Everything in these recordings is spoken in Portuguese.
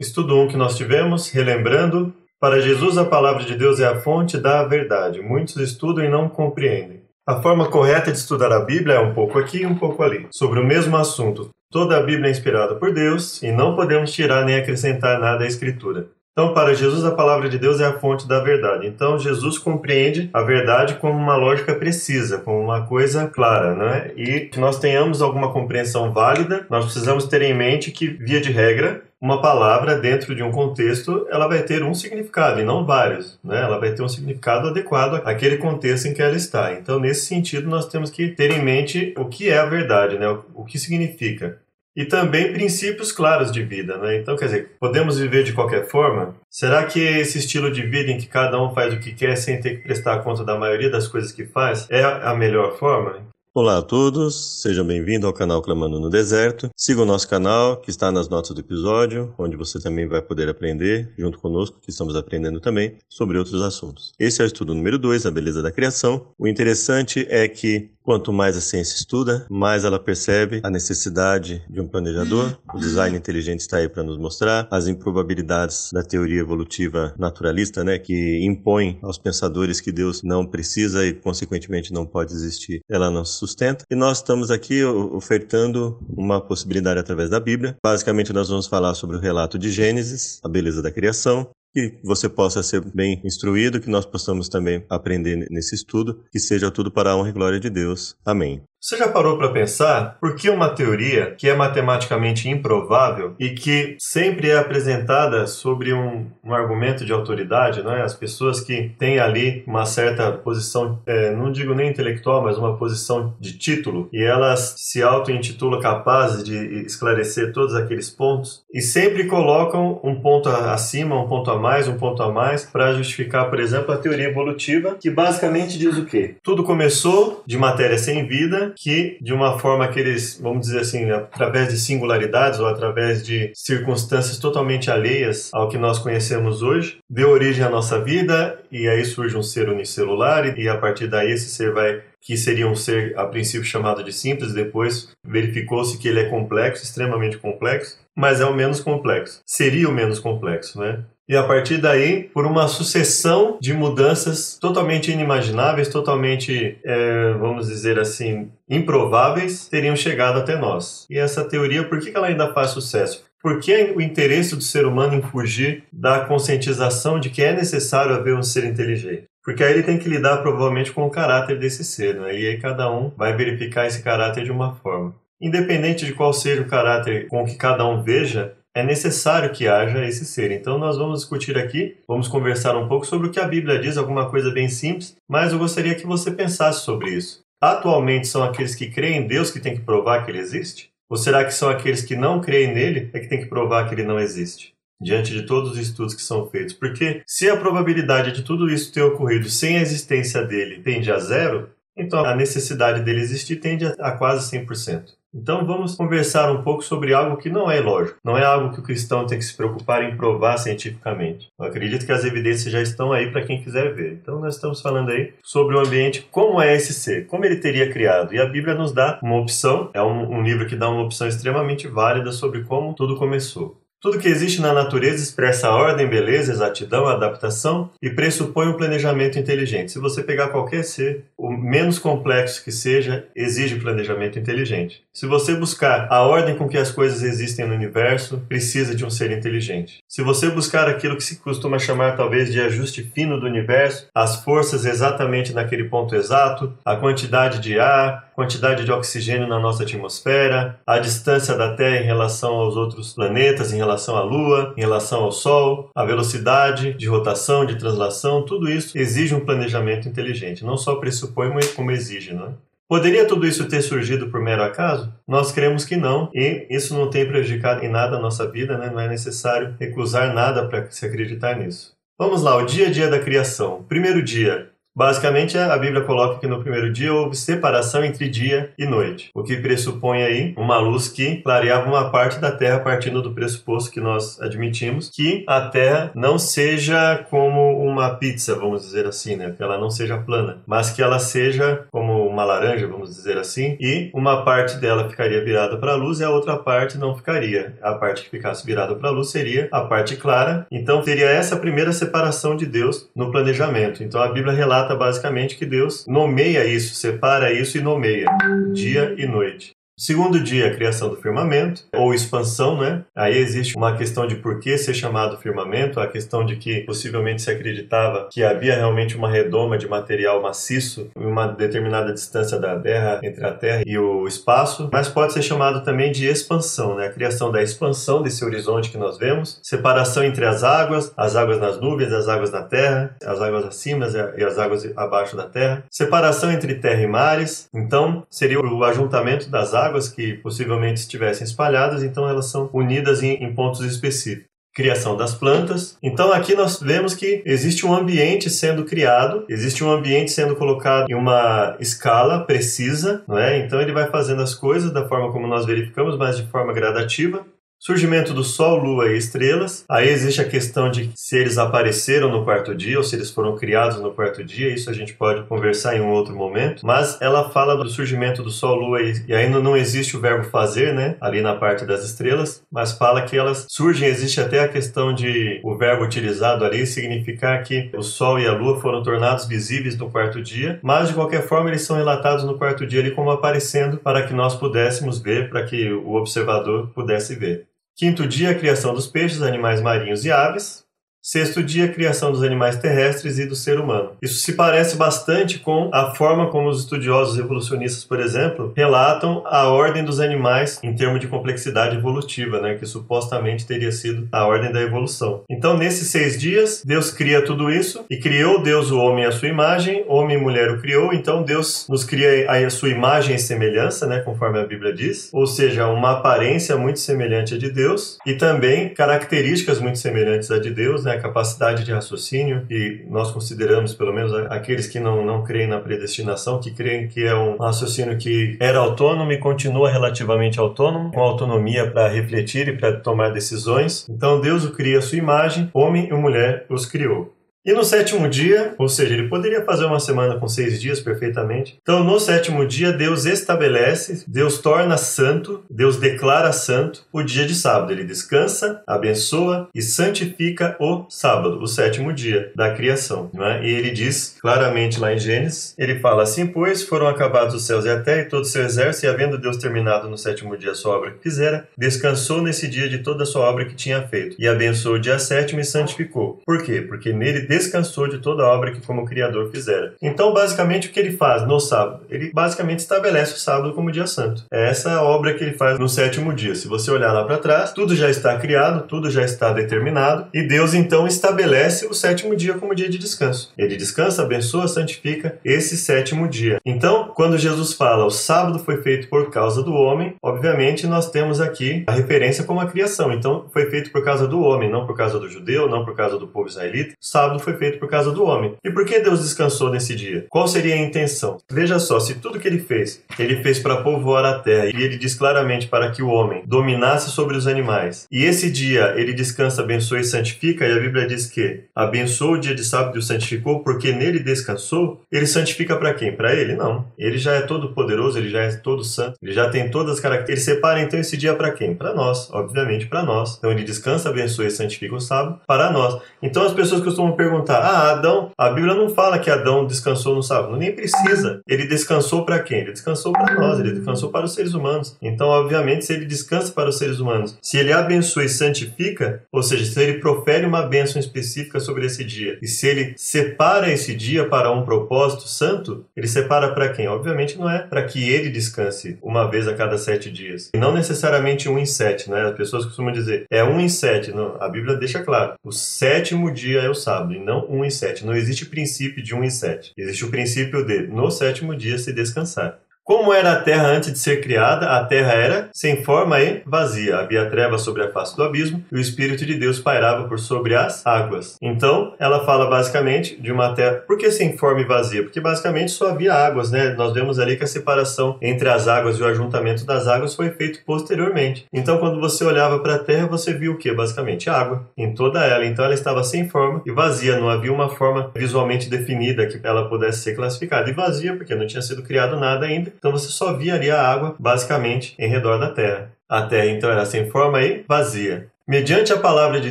Estudo 1 que nós tivemos, relembrando, para Jesus a palavra de Deus é a fonte da verdade. Muitos estudam e não compreendem. A forma correta de estudar a Bíblia é um pouco aqui e um pouco ali, sobre o mesmo assunto. Toda a Bíblia é inspirada por Deus e não podemos tirar nem acrescentar nada à Escritura. Então, para Jesus, a palavra de Deus é a fonte da verdade. Então, Jesus compreende a verdade como uma lógica precisa, como uma coisa clara, né? E que nós tenhamos alguma compreensão válida, nós precisamos ter em mente que, via de regra, uma palavra dentro de um contexto, ela vai ter um significado e não vários, né? Ela vai ter um significado adequado àquele contexto em que ela está. Então, nesse sentido, nós temos que ter em mente o que é a verdade, né? O que significa e também princípios claros de vida, né? Então, quer dizer, podemos viver de qualquer forma? Será que esse estilo de vida em que cada um faz o que quer sem ter que prestar conta da maioria das coisas que faz é a melhor forma? Olá a todos, sejam bem-vindos ao canal Clamando no Deserto. Siga o nosso canal, que está nas notas do episódio, onde você também vai poder aprender, junto conosco, que estamos aprendendo também, sobre outros assuntos. Esse é o estudo número 2, a beleza da criação. O interessante é que Quanto mais a ciência estuda, mais ela percebe a necessidade de um planejador. O design inteligente está aí para nos mostrar as improbabilidades da teoria evolutiva naturalista, né, que impõe aos pensadores que Deus não precisa e consequentemente não pode existir. Ela não se sustenta. E nós estamos aqui ofertando uma possibilidade através da Bíblia. Basicamente nós vamos falar sobre o relato de Gênesis, a beleza da criação, que você possa ser bem instruído, que nós possamos também aprender nesse estudo, que seja tudo para a honra e glória de Deus. Amém. Você já parou para pensar por que uma teoria que é matematicamente improvável e que sempre é apresentada sobre um, um argumento de autoridade, não é? As pessoas que têm ali uma certa posição, é, não digo nem intelectual, mas uma posição de título, e elas se auto-intitulam capazes de esclarecer todos aqueles pontos, e sempre colocam um ponto acima, um ponto a mais, um ponto a mais, para justificar, por exemplo, a teoria evolutiva, que basicamente diz o quê? Tudo começou de matéria sem vida que, de uma forma que eles, vamos dizer assim, através de singularidades ou através de circunstâncias totalmente alheias ao que nós conhecemos hoje, deu origem à nossa vida e aí surge um ser unicelular e a partir daí esse ser vai que seria um ser a princípio chamado de simples, depois verificou-se que ele é complexo, extremamente complexo, mas é o menos complexo. Seria o menos complexo, né? E a partir daí, por uma sucessão de mudanças totalmente inimagináveis, totalmente, é, vamos dizer assim, improváveis, teriam chegado até nós. E essa teoria, por que ela ainda faz sucesso? Por que o interesse do ser humano em fugir da conscientização de que é necessário haver um ser inteligente? Porque aí ele tem que lidar provavelmente com o caráter desse ser, né? e aí cada um vai verificar esse caráter de uma forma. Independente de qual seja o caráter com que cada um veja, é necessário que haja esse ser. Então nós vamos discutir aqui, vamos conversar um pouco sobre o que a Bíblia diz, alguma coisa bem simples, mas eu gostaria que você pensasse sobre isso. Atualmente são aqueles que creem em Deus que têm que provar que ele existe? Ou será que são aqueles que não creem nele é que têm que provar que ele não existe? Diante de todos os estudos que são feitos. Porque se a probabilidade de tudo isso ter ocorrido sem a existência dele tende a zero, então a necessidade dele existir tende a quase 100%. Então vamos conversar um pouco sobre algo que não é lógico, não é algo que o cristão tem que se preocupar em provar cientificamente. Eu acredito que as evidências já estão aí para quem quiser ver. Então nós estamos falando aí sobre o ambiente, como é esse ser, como ele teria criado. E a Bíblia nos dá uma opção, é um, um livro que dá uma opção extremamente válida sobre como tudo começou. Tudo que existe na natureza expressa ordem, beleza, exatidão, adaptação e pressupõe um planejamento inteligente. Se você pegar qualquer ser, o menos complexo que seja, exige planejamento inteligente. Se você buscar a ordem com que as coisas existem no universo, precisa de um ser inteligente. Se você buscar aquilo que se costuma chamar talvez de ajuste fino do universo, as forças exatamente naquele ponto exato, a quantidade de ar, quantidade de oxigênio na nossa atmosfera, a distância da Terra em relação aos outros planetas, em relação à Lua, em relação ao Sol, a velocidade de rotação, de translação, tudo isso exige um planejamento inteligente. Não só pressupõe, mas como exige, não é? Poderia tudo isso ter surgido por mero acaso? Nós cremos que não, e isso não tem prejudicado em nada a nossa vida, né? não é necessário recusar nada para se acreditar nisso. Vamos lá, o dia a dia da criação. Primeiro dia, Basicamente, a Bíblia coloca que no primeiro dia houve separação entre dia e noite, o que pressupõe aí uma luz que clareava uma parte da Terra partindo do pressuposto que nós admitimos que a Terra não seja como uma pizza, vamos dizer assim, né? Que ela não seja plana, mas que ela seja como uma laranja, vamos dizer assim, e uma parte dela ficaria virada para a luz e a outra parte não ficaria. A parte que ficasse virada para a luz seria a parte clara. Então, teria essa primeira separação de Deus no planejamento. Então, a Bíblia relata relata basicamente que Deus nomeia isso, separa isso e nomeia dia e noite. Segundo dia, a criação do firmamento, ou expansão, né? Aí existe uma questão de por que ser chamado firmamento, a questão de que possivelmente se acreditava que havia realmente uma redoma de material maciço em uma determinada distância da Terra, entre a Terra e o espaço, mas pode ser chamado também de expansão, né? A criação da expansão desse horizonte que nós vemos, separação entre as águas, as águas nas nuvens, as águas na Terra, as águas acima e as águas abaixo da Terra, separação entre terra e mares, então seria o ajuntamento das águas águas que possivelmente estivessem espalhadas, então elas são unidas em, em pontos específicos criação das plantas. Então aqui nós vemos que existe um ambiente sendo criado, existe um ambiente sendo colocado em uma escala precisa, não é? Então ele vai fazendo as coisas da forma como nós verificamos, mas de forma gradativa. Surgimento do Sol, Lua e estrelas. Aí existe a questão de se eles apareceram no quarto dia ou se eles foram criados no quarto dia. Isso a gente pode conversar em um outro momento. Mas ela fala do surgimento do Sol, Lua e ainda não existe o verbo fazer, né? Ali na parte das estrelas. Mas fala que elas surgem. Existe até a questão de o verbo utilizado ali significar que o Sol e a Lua foram tornados visíveis no quarto dia. Mas de qualquer forma eles são relatados no quarto dia ali como aparecendo para que nós pudéssemos ver, para que o observador pudesse ver. Quinto dia, a criação dos peixes, animais marinhos e aves. Sexto dia, criação dos animais terrestres e do ser humano. Isso se parece bastante com a forma como os estudiosos evolucionistas, por exemplo, relatam a ordem dos animais em termos de complexidade evolutiva, né, que supostamente teria sido a ordem da evolução. Então, nesses seis dias, Deus cria tudo isso e criou Deus o homem à sua imagem, homem e mulher o criou. Então, Deus nos cria a sua imagem e semelhança, né, conforme a Bíblia diz, ou seja, uma aparência muito semelhante à de Deus e também características muito semelhantes à de Deus, né, né, capacidade de raciocínio, e nós consideramos, pelo menos aqueles que não, não creem na predestinação, que creem que é um raciocínio que era autônomo e continua relativamente autônomo, com autonomia para refletir e para tomar decisões. Então Deus o cria à sua imagem, homem e mulher os criou. E no sétimo dia, ou seja, ele poderia fazer uma semana com seis dias perfeitamente. Então, no sétimo dia, Deus estabelece, Deus torna santo, Deus declara santo o dia de sábado. Ele descansa, abençoa e santifica o sábado, o sétimo dia da criação. É? E ele diz claramente lá em Gênesis: ele fala assim, pois foram acabados os céus e a terra e todo o seu exército, e havendo Deus terminado no sétimo dia a sua obra que fizera, descansou nesse dia de toda a sua obra que tinha feito, e abençoou o dia sétimo e santificou. Por quê? Porque nele descansou de toda a obra que como Criador fizera. Então, basicamente, o que ele faz no sábado? Ele basicamente estabelece o sábado como dia santo. É essa obra que ele faz no sétimo dia. Se você olhar lá para trás, tudo já está criado, tudo já está determinado, e Deus então estabelece o sétimo dia como dia de descanso. Ele descansa, abençoa, santifica esse sétimo dia. Então, quando Jesus fala o sábado foi feito por causa do homem, obviamente nós temos aqui a referência como a criação. Então, foi feito por causa do homem, não por causa do judeu, não por causa do povo israelita. Sábado foi feito por causa do homem. E por que Deus descansou nesse dia? Qual seria a intenção? Veja só, se tudo que ele fez, ele fez para povoar a terra, e ele diz claramente para que o homem dominasse sobre os animais, e esse dia ele descansa, abençoa e santifica, e a Bíblia diz que abençoou o dia de sábado e o santificou, porque nele descansou, ele santifica para quem? Para ele? Não. Ele já é todo poderoso, ele já é todo santo, ele já tem todas as características. Ele separa então esse dia para quem? Para nós, obviamente para nós. Então ele descansa, abençoa e santifica o sábado para nós. Então as pessoas costumam perguntar perguntar: ah, Adão, a Bíblia não fala que Adão descansou no sábado. Nem precisa. Ele descansou para quem? Ele descansou para nós, ele descansou para os seres humanos. Então, obviamente, se ele descansa para os seres humanos, se ele abençoa e santifica, ou seja, se ele profere uma bênção específica sobre esse dia, e se ele separa esse dia para um propósito santo, ele separa para quem? Obviamente não é para que ele descanse uma vez a cada sete dias. E não necessariamente um em sete, né? As pessoas costumam dizer, é um em sete. Não, a Bíblia deixa claro, o sétimo dia é o sábado, não 1 em 7. Não existe princípio de 1 em 7. Existe o princípio de, no sétimo dia, se descansar. Como era a terra antes de ser criada, a terra era sem forma e vazia. Havia trevas sobre a face do abismo e o Espírito de Deus pairava por sobre as águas. Então, ela fala basicamente de uma terra. Por que sem forma e vazia? Porque basicamente só havia águas, né? Nós vemos ali que a separação entre as águas e o ajuntamento das águas foi feito posteriormente. Então, quando você olhava para a terra, você viu o que? Basicamente água em toda ela. Então, ela estava sem forma e vazia. Não havia uma forma visualmente definida que ela pudesse ser classificada. E vazia porque não tinha sido criado nada ainda então você só via ali a água, basicamente, em redor da terra. A terra então era sem forma e vazia. Mediante a palavra de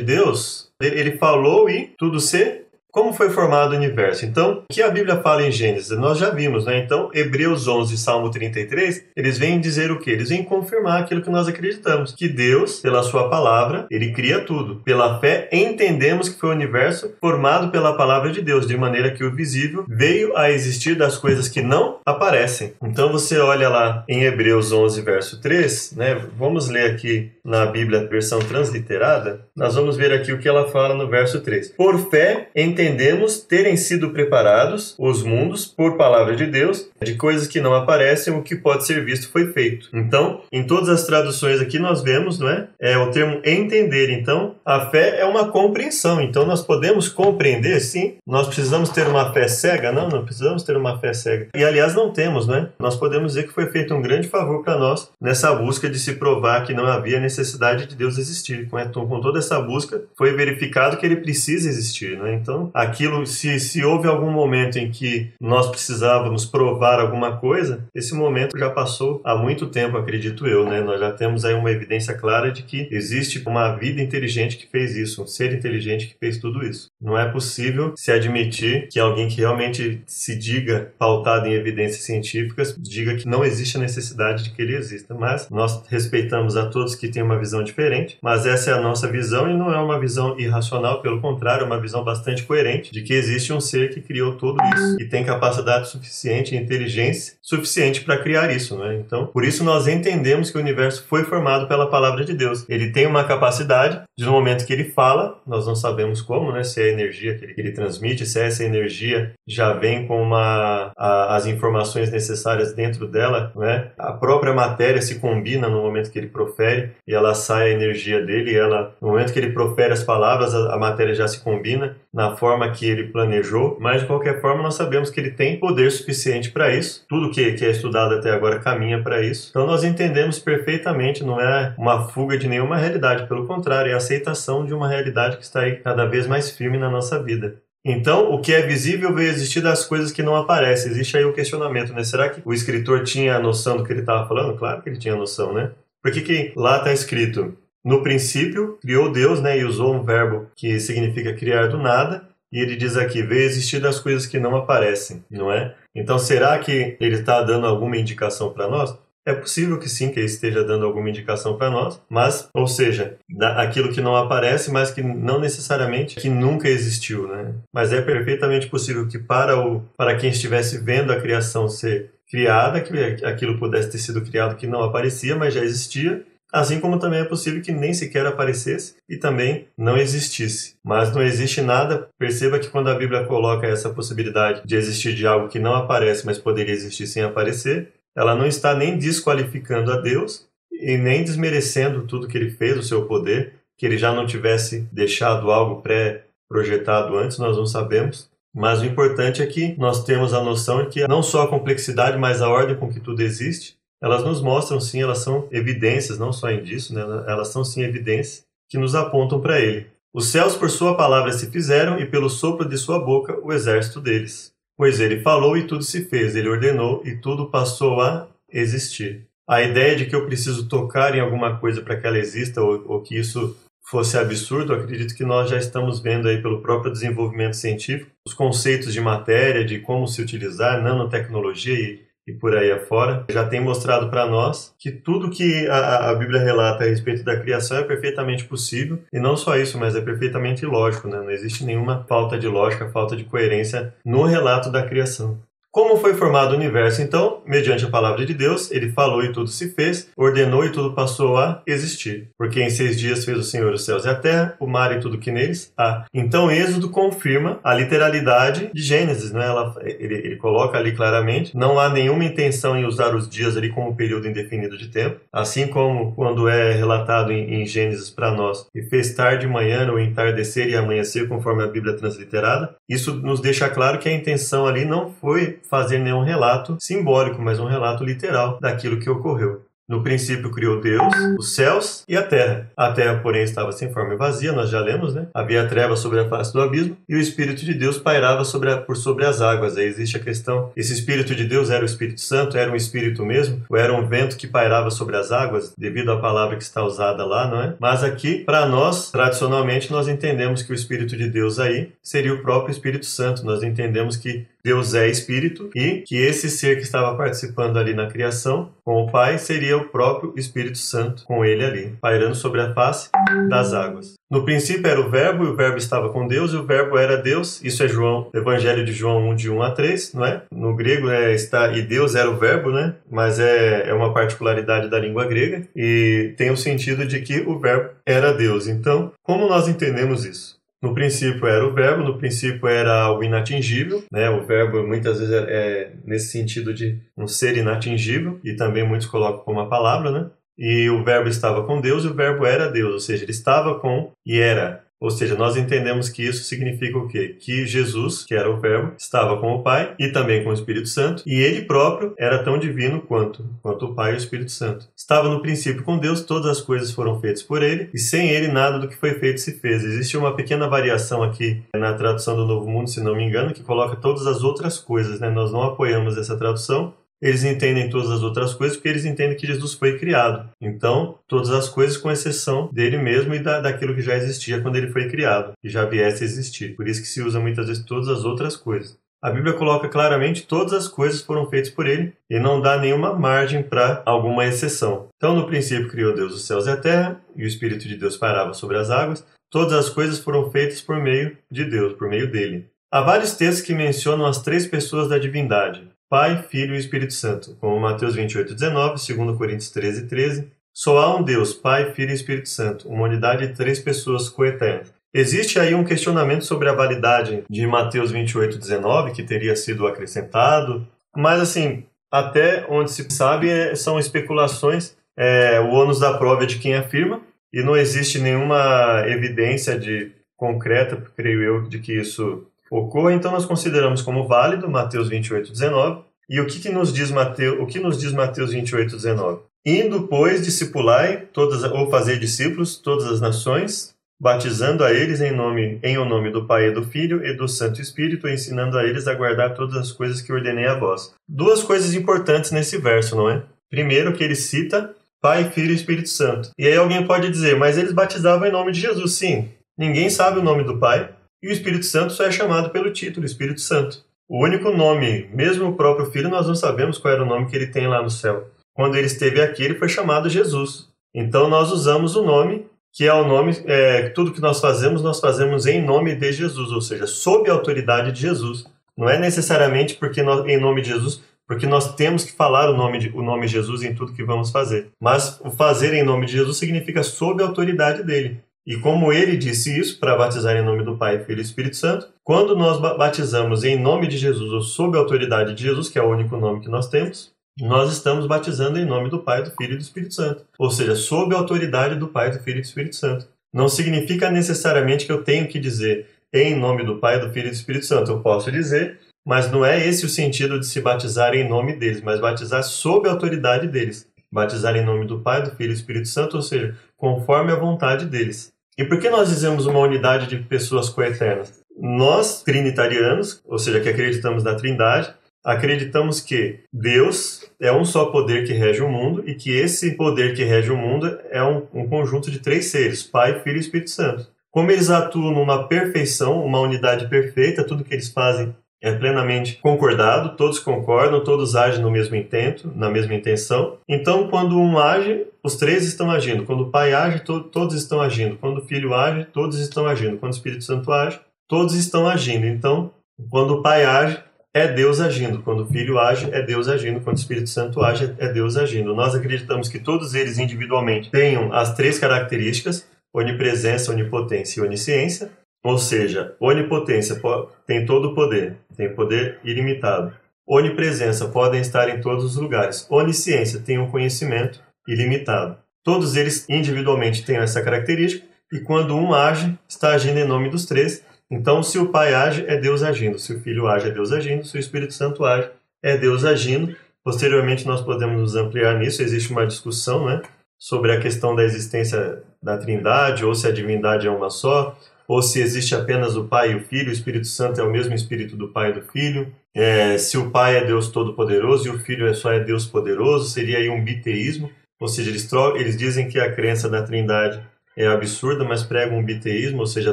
Deus, ele falou e tudo se como foi formado o universo? Então, o que a Bíblia fala em Gênesis? Nós já vimos, né? Então, Hebreus 11 e Salmo 33, eles vêm dizer o quê? Eles vêm confirmar aquilo que nós acreditamos, que Deus, pela sua palavra, ele cria tudo. Pela fé, entendemos que foi o universo formado pela palavra de Deus, de maneira que o visível veio a existir das coisas que não aparecem. Então, você olha lá em Hebreus 11, verso 3, né? Vamos ler aqui na Bíblia, versão transliterada. Nós vamos ver aqui o que ela fala no verso 3. Por fé, entendemos entendemos terem sido preparados os mundos por palavra de Deus, de coisas que não aparecem, o que pode ser visto foi feito. Então, em todas as traduções aqui nós vemos, não é? É o termo entender. Então, a fé é uma compreensão. Então, nós podemos compreender, sim. Nós precisamos ter uma fé cega? Não, não precisamos ter uma fé cega. E aliás, não temos, né? Nós podemos dizer que foi feito um grande favor para nós nessa busca de se provar que não havia necessidade de Deus existir. Com toda essa busca, foi verificado que ele precisa existir, né? Então, aquilo, se, se houve algum momento em que nós precisávamos provar alguma coisa, esse momento já passou há muito tempo, acredito eu, né? Nós já temos aí uma evidência clara de que existe uma vida inteligente que fez isso, um ser inteligente que fez tudo isso. Não é possível se admitir que alguém que realmente se diga pautado em evidências científicas diga que não existe a necessidade de que ele exista. Mas nós respeitamos a todos que têm uma visão diferente, mas essa é a nossa visão e não é uma visão irracional, pelo contrário, é uma visão bastante coerente de que existe um ser que criou tudo isso e tem capacidade suficiente, inteligência suficiente para criar isso, né? Então, por isso nós entendemos que o universo foi formado pela palavra de Deus. Ele tem uma capacidade, de no momento que ele fala, nós não sabemos como, né? Se é a energia que ele, que ele transmite, se essa energia já vem com uma, a, as informações necessárias dentro dela, né? A própria matéria se combina no momento que ele profere e ela sai a energia dele, ela no momento que ele profere as palavras, a, a matéria já se combina na forma que ele planejou, mas de qualquer forma nós sabemos que ele tem poder suficiente para isso. Tudo que, que é estudado até agora caminha para isso. Então nós entendemos perfeitamente, não é uma fuga de nenhuma realidade, pelo contrário, é a aceitação de uma realidade que está aí cada vez mais firme na nossa vida. Então, o que é visível veio existir das coisas que não aparecem. Existe aí o questionamento, né? Será que o escritor tinha a noção do que ele estava falando? Claro que ele tinha noção, né? Por que, que lá está escrito no princípio, criou Deus, né, e usou um verbo que significa criar do nada, e ele diz aqui, veio existir das coisas que não aparecem, não é? Então, será que ele está dando alguma indicação para nós? É possível que sim, que ele esteja dando alguma indicação para nós, mas, ou seja, aquilo que não aparece, mas que não necessariamente que nunca existiu, né? Mas é perfeitamente possível que para o para quem estivesse vendo a criação ser criada, que aquilo pudesse ter sido criado que não aparecia, mas já existia, Assim como também é possível que nem sequer aparecesse e também não existisse. Mas não existe nada. Perceba que quando a Bíblia coloca essa possibilidade de existir de algo que não aparece, mas poderia existir sem aparecer, ela não está nem desqualificando a Deus e nem desmerecendo tudo que ele fez, o seu poder, que ele já não tivesse deixado algo pré-projetado antes, nós não sabemos. Mas o importante é que nós temos a noção de que não só a complexidade, mas a ordem com que tudo existe, elas nos mostram sim, elas são evidências, não só indício, né? elas são sim evidências que nos apontam para ele. Os céus por sua palavra se fizeram e pelo sopro de sua boca o exército deles. Pois ele falou e tudo se fez, ele ordenou e tudo passou a existir. A ideia de que eu preciso tocar em alguma coisa para que ela exista ou, ou que isso fosse absurdo, acredito que nós já estamos vendo aí pelo próprio desenvolvimento científico os conceitos de matéria, de como se utilizar, nanotecnologia e e por aí afora, já tem mostrado para nós que tudo que a, a, Bíblia relata a respeito da criação é perfeitamente possível, e não só isso, mas é perfeitamente lógico, né? não existe nenhuma falta de lógica, falta de coerência no relato da criação. Como foi formado o universo, então? Mediante a palavra de Deus, ele falou e tudo se fez, ordenou e tudo passou a existir. Porque em seis dias fez o Senhor os céus e a terra, o mar e tudo que neles há. Então, Êxodo confirma a literalidade de Gênesis, né? Ela, ele, ele coloca ali claramente: não há nenhuma intenção em usar os dias ali como período indefinido de tempo. Assim como quando é relatado em, em Gênesis para nós, e fez tarde, manhã, ou entardecer e amanhecer, conforme a Bíblia transliterada, isso nos deixa claro que a intenção ali não foi fazer nenhum relato simbólico, mas um relato literal daquilo que ocorreu. No princípio criou Deus os céus e a terra. A terra, porém, estava sem forma e vazia, nós já lemos, né? Havia trevas sobre a face do abismo e o Espírito de Deus pairava sobre a, por sobre as águas. Aí existe a questão: esse Espírito de Deus era o Espírito Santo? Era um Espírito mesmo? Ou era um vento que pairava sobre as águas, devido à palavra que está usada lá, não é? Mas aqui, para nós, tradicionalmente, nós entendemos que o Espírito de Deus aí seria o próprio Espírito Santo. Nós entendemos que Deus é espírito e que esse ser que estava participando ali na criação com o Pai seria o próprio Espírito Santo com ele ali, pairando sobre a face das águas. No princípio era o Verbo, e o Verbo estava com Deus, e o Verbo era Deus. Isso é João, Evangelho de João 1, de 1 a 3, não é? No grego é, está, e Deus era o Verbo, né? Mas é, é uma particularidade da língua grega, e tem o sentido de que o Verbo era Deus. Então, como nós entendemos isso? No princípio era o verbo, no princípio era algo inatingível, né? O verbo muitas vezes é, é nesse sentido de um ser inatingível e também muitos colocam como a palavra, né? E o verbo estava com Deus e o verbo era Deus, ou seja, ele estava com e era ou seja, nós entendemos que isso significa o quê? Que Jesus, que era o Verbo, estava com o Pai e também com o Espírito Santo, e ele próprio era tão divino quanto, quanto o Pai e o Espírito Santo. Estava no princípio com Deus, todas as coisas foram feitas por ele, e sem ele nada do que foi feito se fez. Existe uma pequena variação aqui na tradução do Novo Mundo, se não me engano, que coloca todas as outras coisas, né? Nós não apoiamos essa tradução, eles entendem todas as outras coisas porque eles entendem que Jesus foi criado. Então, todas as coisas com exceção dele mesmo e da, daquilo que já existia quando ele foi criado, e já viesse a existir. Por isso que se usa muitas vezes todas as outras coisas. A Bíblia coloca claramente todas as coisas foram feitas por ele e não dá nenhuma margem para alguma exceção. Então, no princípio criou Deus os céus e a terra, e o Espírito de Deus parava sobre as águas. Todas as coisas foram feitas por meio de Deus, por meio dele. Há vários textos que mencionam as três pessoas da divindade: Pai, Filho e Espírito Santo, como Mateus 28, 19, 2 Coríntios 13, 13. Só há um Deus, Pai, Filho e Espírito Santo, uma unidade de três pessoas coeternas. Existe aí um questionamento sobre a validade de Mateus 28, 19, que teria sido acrescentado, mas assim, até onde se sabe é, são especulações, é, o ônus da prova é de quem afirma, e não existe nenhuma evidência de concreta, creio eu, de que isso ocorra, então nós consideramos como válido Mateus 28, 19. E o que, que nos diz Mateus, o que nos diz Mateus 28, 19? Indo, pois, discipulai todas ou fazer discípulos todas as nações, batizando a eles em nome em o nome do Pai e do Filho e do Santo Espírito, ensinando a eles a guardar todas as coisas que ordenei a vós. Duas coisas importantes nesse verso, não é? Primeiro que ele cita Pai, Filho e Espírito Santo. E aí alguém pode dizer, mas eles batizavam em nome de Jesus. Sim. Ninguém sabe o nome do Pai, e o Espírito Santo só é chamado pelo título Espírito Santo. O único nome, mesmo o próprio Filho, nós não sabemos qual era o nome que ele tem lá no céu. Quando ele esteve aqui, ele foi chamado Jesus. Então nós usamos o nome que é o nome, é, tudo que nós fazemos, nós fazemos em nome de Jesus, ou seja, sob a autoridade de Jesus. Não é necessariamente porque nós, em nome de Jesus, porque nós temos que falar o nome, de, o nome Jesus em tudo que vamos fazer. Mas o fazer em nome de Jesus significa sob a autoridade dele. E como ele disse isso para batizar em nome do Pai, Filho e Espírito Santo, quando nós batizamos em nome de Jesus ou sob a autoridade de Jesus, que é o único nome que nós temos, nós estamos batizando em nome do Pai, do Filho e do Espírito Santo. Ou seja, sob a autoridade do Pai, do Filho e do Espírito Santo. Não significa necessariamente que eu tenho que dizer em nome do Pai, do Filho e do Espírito Santo. Eu posso dizer, mas não é esse o sentido de se batizar em nome deles, mas batizar sob a autoridade deles. Batizar em nome do Pai, do Filho e do Espírito Santo, ou seja, conforme a vontade deles. E por que nós dizemos uma unidade de pessoas coeternas? Nós, trinitarianos, ou seja, que acreditamos na Trindade, acreditamos que Deus é um só poder que rege o mundo e que esse poder que rege o mundo é um, um conjunto de três seres: Pai, Filho e Espírito Santo. Como eles atuam numa perfeição, uma unidade perfeita, tudo que eles fazem é plenamente concordado, todos concordam, todos agem no mesmo intento, na mesma intenção. Então, quando um age, os três estão agindo. Quando o Pai age, to todos estão agindo. Quando o Filho age, todos estão agindo. Quando o Espírito Santo age, todos estão agindo. Então, quando o Pai age, é Deus agindo. Quando o Filho age, é Deus agindo. Quando o Espírito Santo age, é Deus agindo. Nós acreditamos que todos eles individualmente tenham as três características: onipresença, onipotência e onisciência. Ou seja, onipotência tem todo o poder, tem poder ilimitado. Onipresença podem estar em todos os lugares. Onisciência tem um conhecimento ilimitado. Todos eles individualmente têm essa característica e quando um age, está agindo em nome dos três. Então, se o Pai age, é Deus agindo. Se o Filho age, é Deus agindo. Se o Espírito Santo age, é Deus agindo. Posteriormente, nós podemos nos ampliar nisso. Existe uma discussão né, sobre a questão da existência da Trindade, ou se a divindade é uma só, ou se existe apenas o Pai e o Filho, o Espírito Santo é o mesmo Espírito do Pai e do Filho. É, se o Pai é Deus Todo-Poderoso e o Filho é só é Deus Poderoso, seria aí um biteísmo. Ou seja, eles, eles dizem que a crença da Trindade é absurda, mas pregam um biteísmo, ou seja,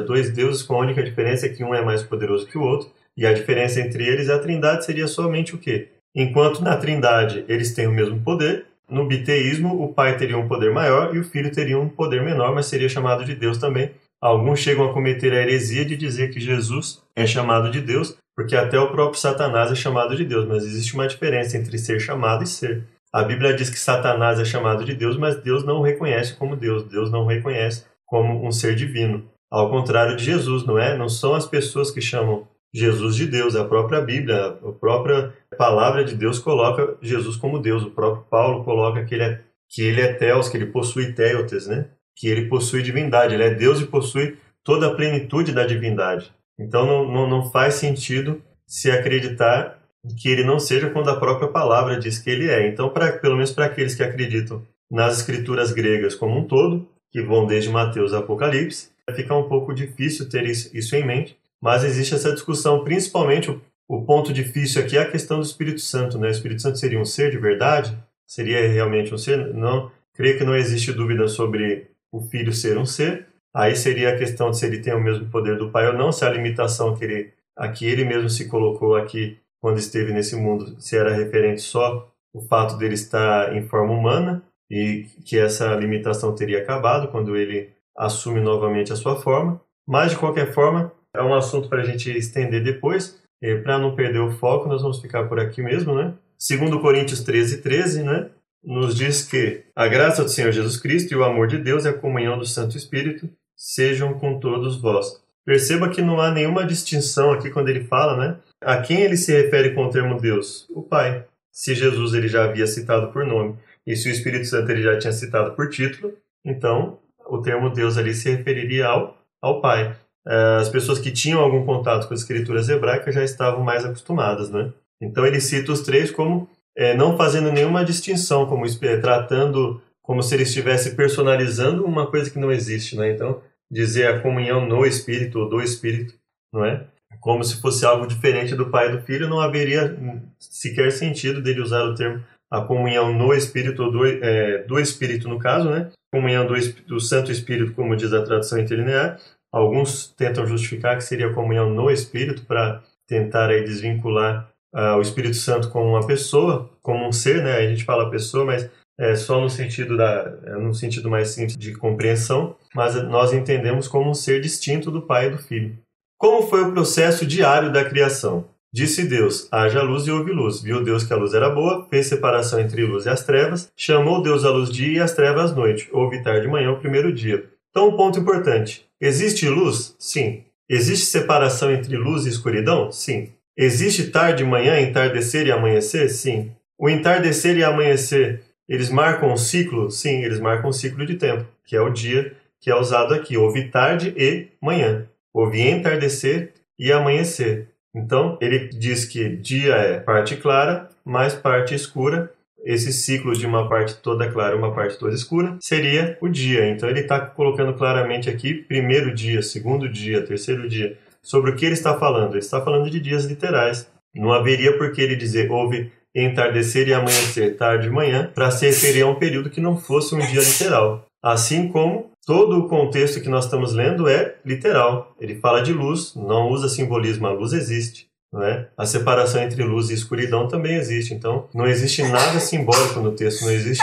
dois deuses com a única diferença é que um é mais poderoso que o outro, e a diferença entre eles, a trindade seria somente o quê? Enquanto na trindade eles têm o mesmo poder, no biteísmo o pai teria um poder maior e o filho teria um poder menor, mas seria chamado de Deus também. Alguns chegam a cometer a heresia de dizer que Jesus é chamado de Deus, porque até o próprio Satanás é chamado de Deus, mas existe uma diferença entre ser chamado e ser. A Bíblia diz que Satanás é chamado de Deus, mas Deus não o reconhece como Deus. Deus não o reconhece como um ser divino. Ao contrário de Jesus, não é? Não são as pessoas que chamam Jesus de Deus, a própria Bíblia, a própria palavra de Deus coloca Jesus como Deus. O próprio Paulo coloca que ele é, que ele é Theos, que ele possui Theotes, né? Que ele possui divindade, ele é Deus e possui toda a plenitude da divindade. Então não, não, não faz sentido se acreditar que ele não seja quando a própria palavra diz que ele é. Então, pra, pelo menos para aqueles que acreditam nas escrituras gregas como um todo, que vão desde Mateus a Apocalipse, fica um pouco difícil ter isso em mente, mas existe essa discussão, principalmente o, ponto difícil aqui é a questão do Espírito Santo. Né? O Espírito Santo seria um ser de verdade? Seria realmente um ser? Não, creio que não existe dúvida sobre o Filho ser um ser. Aí seria a questão de se ele tem o mesmo poder do Pai ou não, se a limitação que ele, a que ele mesmo se colocou aqui quando esteve nesse mundo, se era referente só o fato dele estar em forma humana e que essa limitação teria acabado quando ele assume novamente a sua forma. Mas, de qualquer forma, é um assunto para a gente estender depois. Para não perder o foco, nós vamos ficar por aqui mesmo, né? Segundo Coríntios 13, 13, né? Nos diz que a graça do Senhor Jesus Cristo e o amor de Deus e a comunhão do Santo Espírito sejam com todos vós. Perceba que não há nenhuma distinção aqui quando ele fala, né? A quem ele se refere com o termo Deus? O Pai. Se Jesus ele já havia citado por nome e se o Espírito Santo ele já tinha citado por título, então o termo Deus ali se referiria ao, ao Pai. É, as pessoas que tinham algum contato com as escrituras hebraicas já estavam mais acostumadas, né? Então ele cita os três como é, não fazendo nenhuma distinção, como tratando como se ele estivesse personalizando uma coisa que não existe, né? Então dizer a comunhão no Espírito ou do Espírito, não é? Como se fosse algo diferente do Pai e do Filho, não haveria sequer sentido dele usar o termo a comunhão no Espírito ou do, é, do Espírito no caso, né? Comunhão do, do Santo Espírito, como diz a tradução interlinear. Alguns tentam justificar que seria comunhão no Espírito para tentar aí desvincular uh, o Espírito Santo como uma pessoa, como um ser, né? A gente fala pessoa, mas é, só no sentido da é, no sentido mais simples de compreensão, mas nós entendemos como um ser distinto do Pai e do Filho. Como foi o processo diário da criação? Disse Deus: haja luz e houve luz. Viu Deus que a luz era boa, fez separação entre luz e as trevas, chamou Deus a luz dia e as trevas noite. Houve tarde e manhã o primeiro dia. Então, um ponto importante: existe luz? Sim. Existe separação entre luz e escuridão? Sim. Existe tarde e manhã, entardecer e amanhecer? Sim. O entardecer e amanhecer eles marcam um ciclo? Sim, eles marcam um ciclo de tempo, que é o dia que é usado aqui. Houve tarde e manhã. Houve entardecer e amanhecer. Então, ele diz que dia é parte clara mais parte escura. Esse ciclo de uma parte toda clara e uma parte toda escura seria o dia. Então, ele está colocando claramente aqui primeiro dia, segundo dia, terceiro dia. Sobre o que ele está falando? Ele está falando de dias literais. Não haveria por que ele dizer houve entardecer e amanhecer, tarde e manhã, para se referir a um período que não fosse um dia literal. Assim como todo o contexto que nós estamos lendo é literal. Ele fala de luz, não usa simbolismo, a luz existe. Não é? A separação entre luz e escuridão também existe. Então, não existe nada simbólico no texto, não existe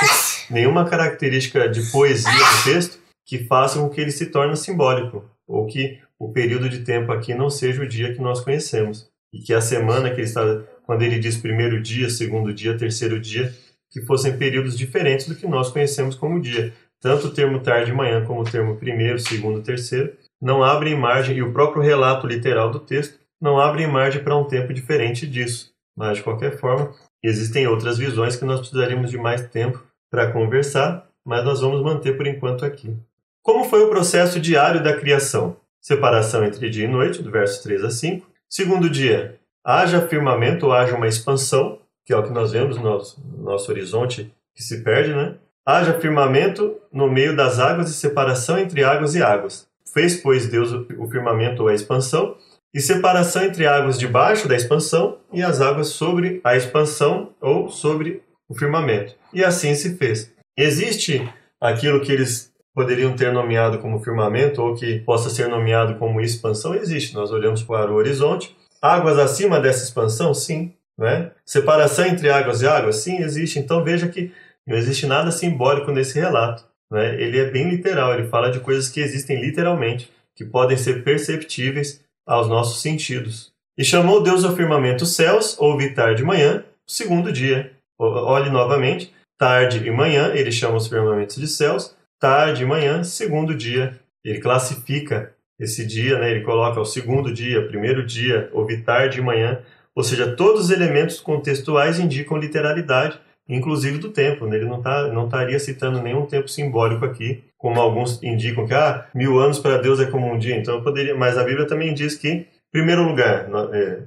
nenhuma característica de poesia do texto que faça com que ele se torne simbólico, ou que o período de tempo aqui não seja o dia que nós conhecemos. e que a semana que ele está, quando ele diz primeiro dia, segundo dia, terceiro dia, que fossem períodos diferentes do que nós conhecemos como dia. Tanto o termo tarde e manhã como o termo primeiro, segundo, terceiro não abrem margem, e o próprio relato literal do texto não abre margem para um tempo diferente disso. Mas, de qualquer forma, existem outras visões que nós precisaríamos de mais tempo para conversar, mas nós vamos manter por enquanto aqui. Como foi o processo diário da criação? Separação entre dia e noite, do verso 3 a 5. Segundo dia, haja firmamento ou haja uma expansão, que é o que nós vemos no nosso, no nosso horizonte que se perde, né? Haja firmamento no meio das águas e separação entre águas e águas. Fez, pois, Deus o firmamento ou a expansão, e separação entre águas debaixo da expansão e as águas sobre a expansão ou sobre o firmamento. E assim se fez. Existe aquilo que eles poderiam ter nomeado como firmamento ou que possa ser nomeado como expansão? Existe. Nós olhamos para o horizonte. Águas acima dessa expansão? Sim. Né? Separação entre águas e águas? Sim, existe. Então veja que não existe nada simbólico nesse relato. Né? Ele é bem literal, ele fala de coisas que existem literalmente, que podem ser perceptíveis aos nossos sentidos. E chamou Deus ao firmamento céus, houve tarde e manhã, segundo dia. Olhe novamente, tarde e manhã, ele chama os firmamentos de céus, tarde e manhã, segundo dia. Ele classifica esse dia, né? ele coloca o segundo dia, primeiro dia, houve tarde e manhã, ou seja, todos os elementos contextuais indicam literalidade, inclusive do tempo. Né? Ele não, tá, não estaria citando nenhum tempo simbólico aqui, como alguns indicam que ah, mil anos para Deus é como um dia. Então poderia, mas a Bíblia também diz que, em primeiro lugar, é,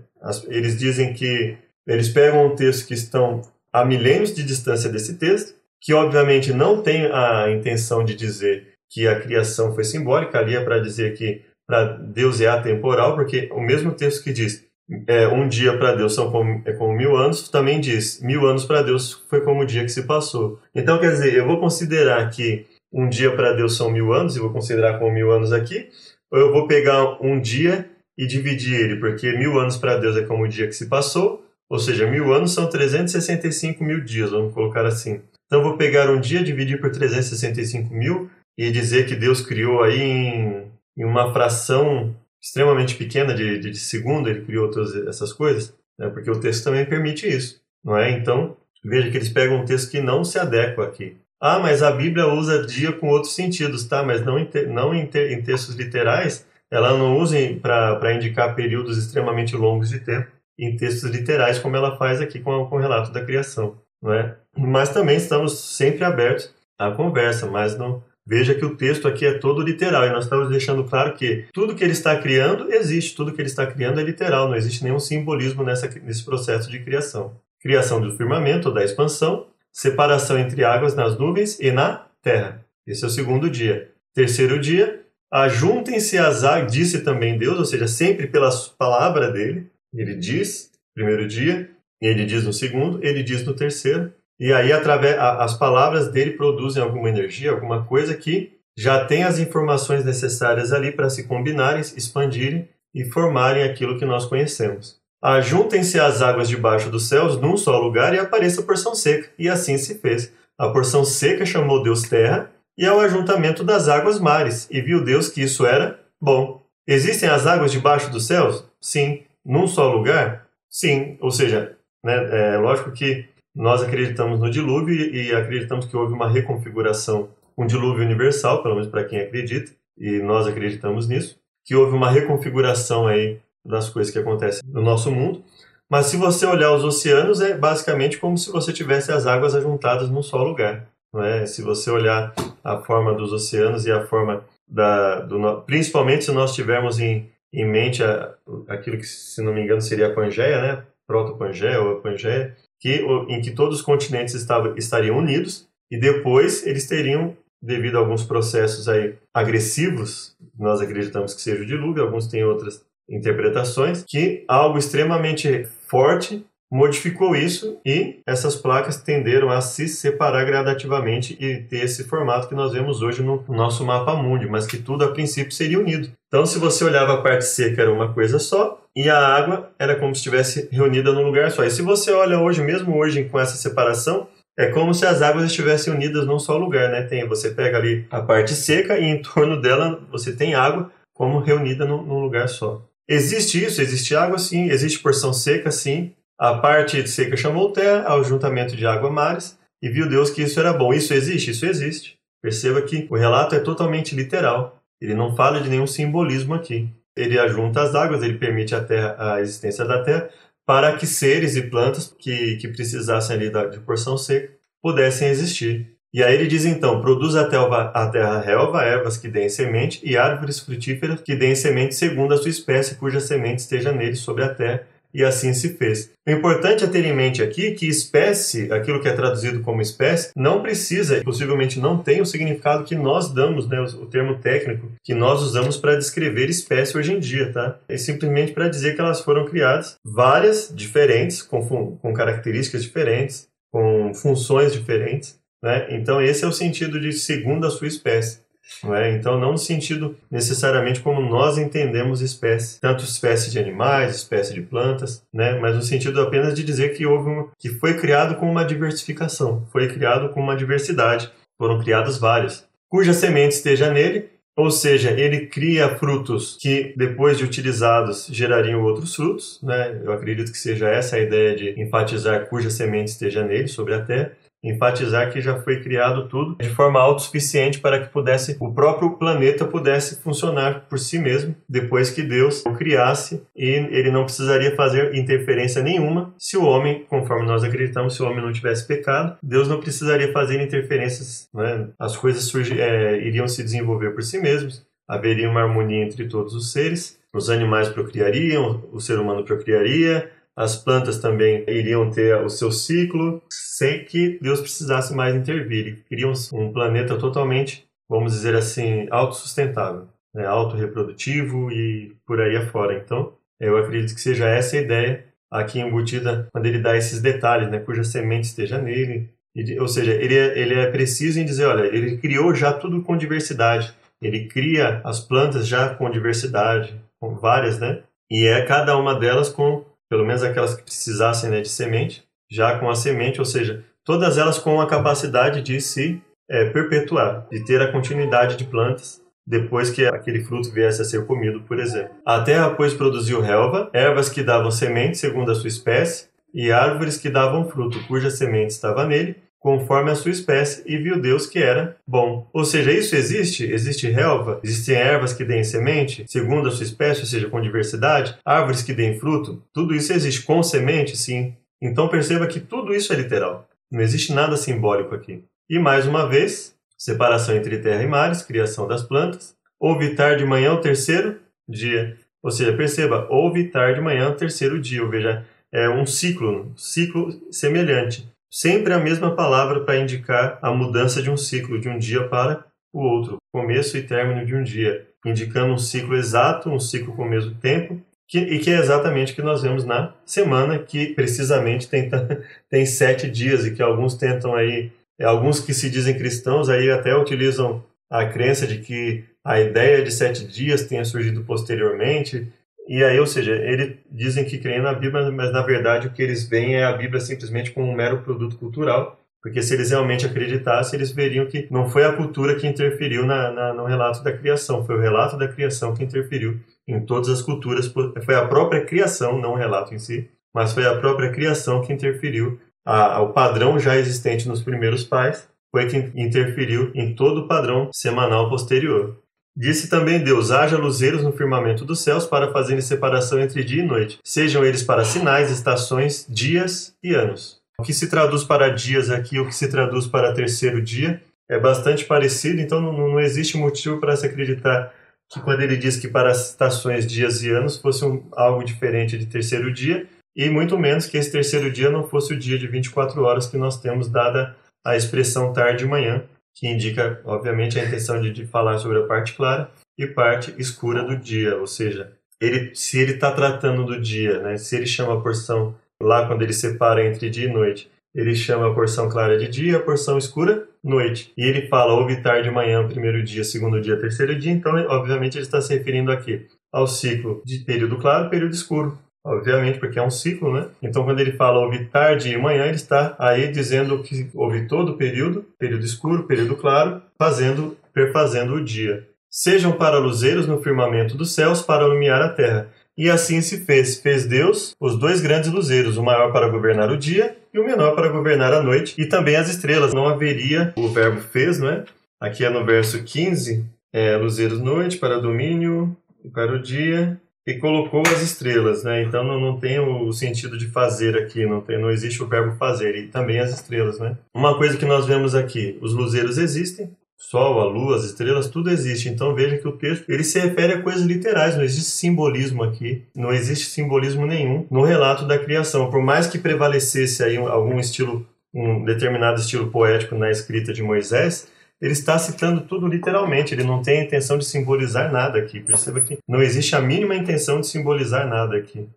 eles dizem que eles pegam um texto que estão a milênios de distância desse texto, que obviamente não tem a intenção de dizer que a criação foi simbólica, ali é para dizer que para Deus é atemporal, porque o mesmo texto que diz é, um dia para Deus são como, é como mil anos, também diz mil anos para Deus foi como o dia que se passou. Então, quer dizer, eu vou considerar que um dia para Deus são mil anos, e vou considerar como mil anos aqui, ou eu vou pegar um dia e dividir ele, porque mil anos para Deus é como o dia que se passou, ou seja, mil anos são 365 mil dias, vamos colocar assim. Então, eu vou pegar um dia, dividir por 365 mil e dizer que Deus criou aí em, em uma fração extremamente pequena de, de, de segundo, ele criou todas essas coisas, né? porque o texto também permite isso, não é? Então, veja que eles pegam um texto que não se adequa aqui. Ah, mas a Bíblia usa dia com outros sentidos, tá? Mas não em, não em, te, em textos literais, ela não usa para indicar períodos extremamente longos de tempo em textos literais, como ela faz aqui com, com o relato da criação, não é? Mas também estamos sempre abertos à conversa, mas não, Veja que o texto aqui é todo literal e nós estamos deixando claro que tudo que ele está criando existe, tudo que ele está criando é literal, não existe nenhum simbolismo nessa, nesse processo de criação. Criação do firmamento, da expansão, separação entre águas nas nuvens e na terra. Esse é o segundo dia. Terceiro dia, ajuntem-se as águas, disse também Deus, ou seja, sempre pela palavra dele. Ele diz, primeiro dia, ele diz no segundo, ele diz no terceiro, e aí, através, as palavras dele produzem alguma energia, alguma coisa que já tem as informações necessárias ali para se combinarem, expandirem e formarem aquilo que nós conhecemos. Ajuntem-se as águas debaixo dos céus num só lugar e apareça a porção seca. E assim se fez. A porção seca chamou Deus terra e ao ajuntamento das águas mares, e viu Deus que isso era bom. Existem as águas debaixo dos céus? Sim. Num só lugar? Sim. Ou seja, né, é lógico que nós acreditamos no dilúvio e acreditamos que houve uma reconfiguração, um dilúvio universal, pelo menos para quem acredita, e nós acreditamos nisso, que houve uma reconfiguração aí das coisas que acontecem no nosso mundo. Mas se você olhar os oceanos, é basicamente como se você tivesse as águas ajuntadas num só lugar. Não é? Se você olhar a forma dos oceanos e a forma da, do, principalmente se nós tivermos em, em mente a, aquilo que, se não me engano, seria a Pangeia, né? Proto-Pangeia ou a Pangeia, que, em que todos os continentes estavam, estariam unidos e depois eles teriam, devido a alguns processos aí agressivos, nós acreditamos que seja o dilúvio, alguns têm outras interpretações, que algo extremamente forte modificou isso e essas placas tenderam a se separar gradativamente e ter esse formato que nós vemos hoje no nosso mapa mundi, mas que tudo a princípio seria unido. Então, se você olhava a parte seca era uma coisa só e a água era como se estivesse reunida num lugar só. E se você olha hoje, mesmo hoje com essa separação, é como se as águas estivessem unidas num só lugar, né? Tem, você pega ali a parte seca e em torno dela você tem água como reunida num lugar só. Existe isso? Existe água? Sim. Existe porção seca? Sim. A parte seca chamou terra, ao juntamento de água mares, e viu Deus que isso era bom. Isso existe? Isso existe. Perceba que o relato é totalmente literal. Ele não fala de nenhum simbolismo aqui. Ele ajunta as águas, ele permite a, terra, a existência da terra para que seres e plantas que, que precisassem ali de porção seca pudessem existir. E aí ele diz então: produz a, telva, a terra relva, ervas que deem semente, e árvores frutíferas que deem semente segundo a sua espécie, cuja semente esteja nele sobre a terra. E assim se fez. O importante é ter em mente aqui que espécie, aquilo que é traduzido como espécie, não precisa, possivelmente não tem o significado que nós damos, né, o termo técnico que nós usamos para descrever espécie hoje em dia, tá? É simplesmente para dizer que elas foram criadas várias diferentes, com, com características diferentes, com funções diferentes, né? Então, esse é o sentido de segundo a sua espécie. Não é? Então, não no sentido necessariamente como nós entendemos espécie, tanto espécie de animais, espécie de plantas, né? mas no sentido apenas de dizer que houve uma, que foi criado com uma diversificação, foi criado com uma diversidade, foram criados vários, cuja semente esteja nele, ou seja, ele cria frutos que depois de utilizados gerariam outros frutos, né? Eu acredito que seja essa a ideia de enfatizar cuja semente esteja nele sobre a terra enfatizar que já foi criado tudo de forma autossuficiente para que pudesse o próprio planeta pudesse funcionar por si mesmo depois que Deus o criasse e ele não precisaria fazer interferência nenhuma se o homem, conforme nós acreditamos, se o homem não tivesse pecado, Deus não precisaria fazer interferências, né? as coisas surgi, é, iriam se desenvolver por si mesmos, haveria uma harmonia entre todos os seres, os animais procriariam, o ser humano procriaria, as plantas também iriam ter o seu ciclo sem que Deus precisasse mais intervir. Queriam um planeta totalmente, vamos dizer assim, autossustentável, né? autorreprodutivo e por aí afora. Então, eu acredito que seja essa a ideia aqui embutida quando ele dá esses detalhes, né? cuja semente esteja nele. ou seja, ele é, ele é preciso em dizer, olha, ele criou já tudo com diversidade. Ele cria as plantas já com diversidade, com várias, né? E é cada uma delas com pelo menos aquelas que precisassem né, de semente, já com a semente, ou seja, todas elas com a capacidade de se é, perpetuar, de ter a continuidade de plantas depois que aquele fruto viesse a ser comido, por exemplo. A terra, pois, produziu relva, ervas que davam semente segundo a sua espécie, e árvores que davam fruto, cuja semente estava nele, conforme a sua espécie, e viu Deus que era bom. Ou seja, isso existe? Existe relva? Existem ervas que deem semente, segundo a sua espécie, ou seja, com diversidade? Árvores que deem fruto? Tudo isso existe com semente? Sim. Então perceba que tudo isso é literal. Não existe nada simbólico aqui. E mais uma vez, separação entre terra e mares, criação das plantas. Houve tarde de manhã o terceiro dia. Ou seja, perceba, houve tarde de manhã o terceiro dia. Ou veja, é um ciclo, ciclo semelhante sempre a mesma palavra para indicar a mudança de um ciclo, de um dia para o outro, começo e término de um dia, indicando um ciclo exato, um ciclo com o mesmo tempo, que, e que é exatamente o que nós vemos na semana, que precisamente tem, tem sete dias e que alguns tentam aí, é, alguns que se dizem cristãos aí até utilizam a crença de que a ideia de sete dias tenha surgido posteriormente, e aí, ou seja, eles dizem que creem na Bíblia, mas na verdade o que eles veem é a Bíblia simplesmente como um mero produto cultural. Porque se eles realmente acreditassem, eles veriam que não foi a cultura que interferiu na, na, no relato da criação, foi o relato da criação que interferiu em todas as culturas. Foi a própria criação, não o relato em si, mas foi a própria criação que interferiu. A, o padrão já existente nos primeiros pais foi que interferiu em todo o padrão semanal posterior. Disse também Deus: haja luzeiros no firmamento dos céus para fazerem separação entre dia e noite, sejam eles para sinais, estações, dias e anos. O que se traduz para dias aqui, o que se traduz para terceiro dia, é bastante parecido, então não, não existe motivo para se acreditar que quando ele diz que para estações, dias e anos fosse um, algo diferente de terceiro dia, e muito menos que esse terceiro dia não fosse o dia de 24 horas que nós temos dada a expressão tarde e manhã, que indica, obviamente, a intenção de, de falar sobre a parte clara e parte escura do dia, ou seja, ele, se ele está tratando do dia, né, se ele chama a porção lá quando ele separa entre dia e noite, ele chama a porção clara de dia, a porção escura noite. E ele fala houve tarde, manhã, primeiro dia, segundo dia, terceiro dia. Então, obviamente, ele está se referindo aqui ao ciclo de período claro, período escuro obviamente, porque é um ciclo, né? Então, quando ele fala houve tarde e manhã, ele está aí dizendo que houve todo o período, período escuro, período claro, fazendo, perfazendo o dia. Sejam para luzeiros no firmamento dos céus para iluminar a terra, E assim se fez. Fez Deus os dois grandes luzeiros, o maior para governar o dia e o menor para governar a noite, e também as estrelas. Não haveria o verbo fez, não é? Aqui é no verso 15, é, luzeiros noite para domínio e para o dia, e colocou as estrelas, né? Então não, não tem o sentido de fazer aqui, não, tem, não existe o verbo fazer, e também as estrelas, né? Uma coisa que nós vemos aqui, os luzeiros existem, Sol, a lua, as estrelas, tudo existe. Então veja que o texto ele se refere a coisas literais, não existe simbolismo aqui, não existe simbolismo nenhum no relato da criação. Por mais que prevalecesse aí algum estilo, um determinado estilo poético na escrita de Moisés, ele está citando tudo literalmente, ele não tem a intenção de simbolizar nada aqui. Perceba que não existe a mínima intenção de simbolizar nada aqui.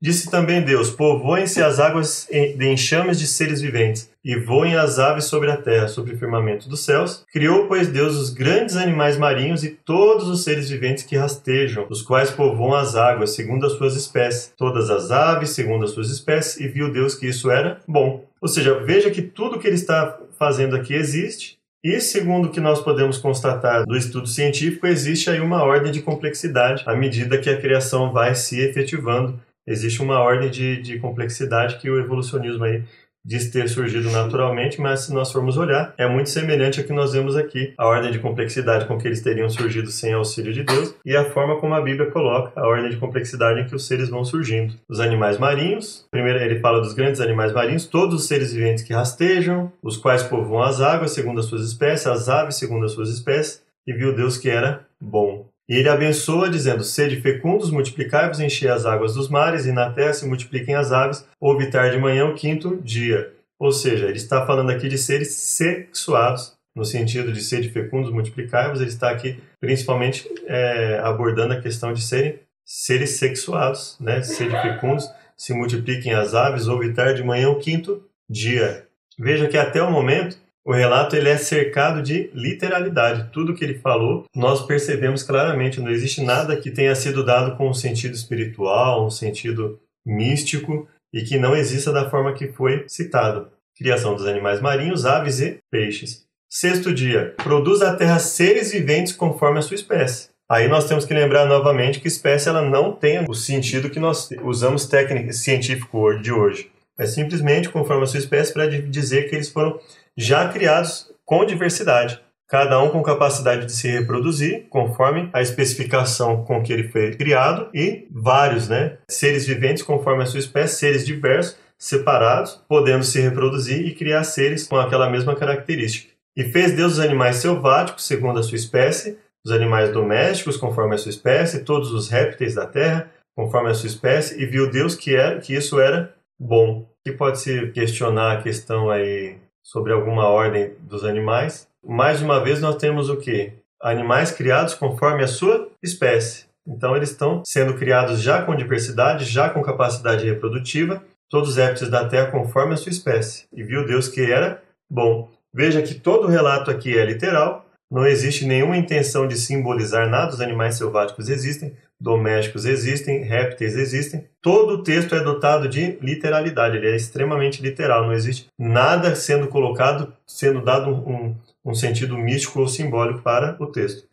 Disse também Deus: Povoem-se as águas de enxames de seres viventes, e voem as aves sobre a terra, sobre o firmamento dos céus. Criou, pois, Deus os grandes animais marinhos e todos os seres viventes que rastejam, os quais povoam as águas, segundo as suas espécies. Todas as aves, segundo as suas espécies, e viu Deus que isso era bom. Ou seja, veja que tudo que ele está fazendo aqui existe, e segundo o que nós podemos constatar do estudo científico, existe aí uma ordem de complexidade à medida que a criação vai se efetivando. Existe uma ordem de, de complexidade que o evolucionismo aí diz ter surgido naturalmente, mas se nós formos olhar, é muito semelhante ao que nós vemos aqui, a ordem de complexidade com que eles teriam surgido sem auxílio de Deus e a forma como a Bíblia coloca a ordem de complexidade em que os seres vão surgindo. Os animais marinhos, primeiro ele fala dos grandes animais marinhos, todos os seres viventes que rastejam, os quais povoam as águas segundo as suas espécies, as aves segundo as suas espécies, e viu Deus que era bom. E ele abençoa, dizendo: Sede fecundos, multiplicai-vos, enchei as águas dos mares, e na terra se multipliquem as aves, houve tarde de manhã o quinto dia. Ou seja, ele está falando aqui de seres sexuados, no sentido de sede fecundos, multiplicai-vos, ele está aqui principalmente é, abordando a questão de serem seres sexuados, né? Sede fecundos, se multipliquem as aves, houve tarde de manhã o quinto dia. Veja que até o momento o relato ele é cercado de literalidade. Tudo que ele falou, nós percebemos claramente. Não existe nada que tenha sido dado com um sentido espiritual, um sentido místico e que não exista da forma que foi citado. Criação dos animais marinhos, aves e peixes. Sexto dia, produz a terra seres viventes conforme a sua espécie. Aí nós temos que lembrar novamente que espécie ela não tem o sentido que nós usamos técnico científico de hoje. É simplesmente conforme a sua espécie para dizer que eles foram já criados com diversidade, cada um com capacidade de se reproduzir conforme a especificação com que ele foi criado e vários, né, seres viventes conforme a sua espécie, seres diversos, separados, podendo se reproduzir e criar seres com aquela mesma característica. E fez Deus os animais selváticos segundo a sua espécie, os animais domésticos conforme a sua espécie, todos os répteis da terra conforme a sua espécie, e viu Deus que era que isso era bom. Que pode se questionar a questão aí sobre alguma ordem dos animais. Mais uma vez nós temos o que? Animais criados conforme a sua espécie. Então eles estão sendo criados já com diversidade, já com capacidade reprodutiva, todos os répteis da terra conforme a sua espécie. E viu Deus que era bom. Veja que todo o relato aqui é literal, não existe nenhuma intenção de simbolizar nada, os animais selváticos existem, domésticos existem, répteis existem. Todo o texto é dotado de literalidade, ele é extremamente literal, não existe nada sendo colocado, sendo dado um, um sentido místico ou simbólico para o texto.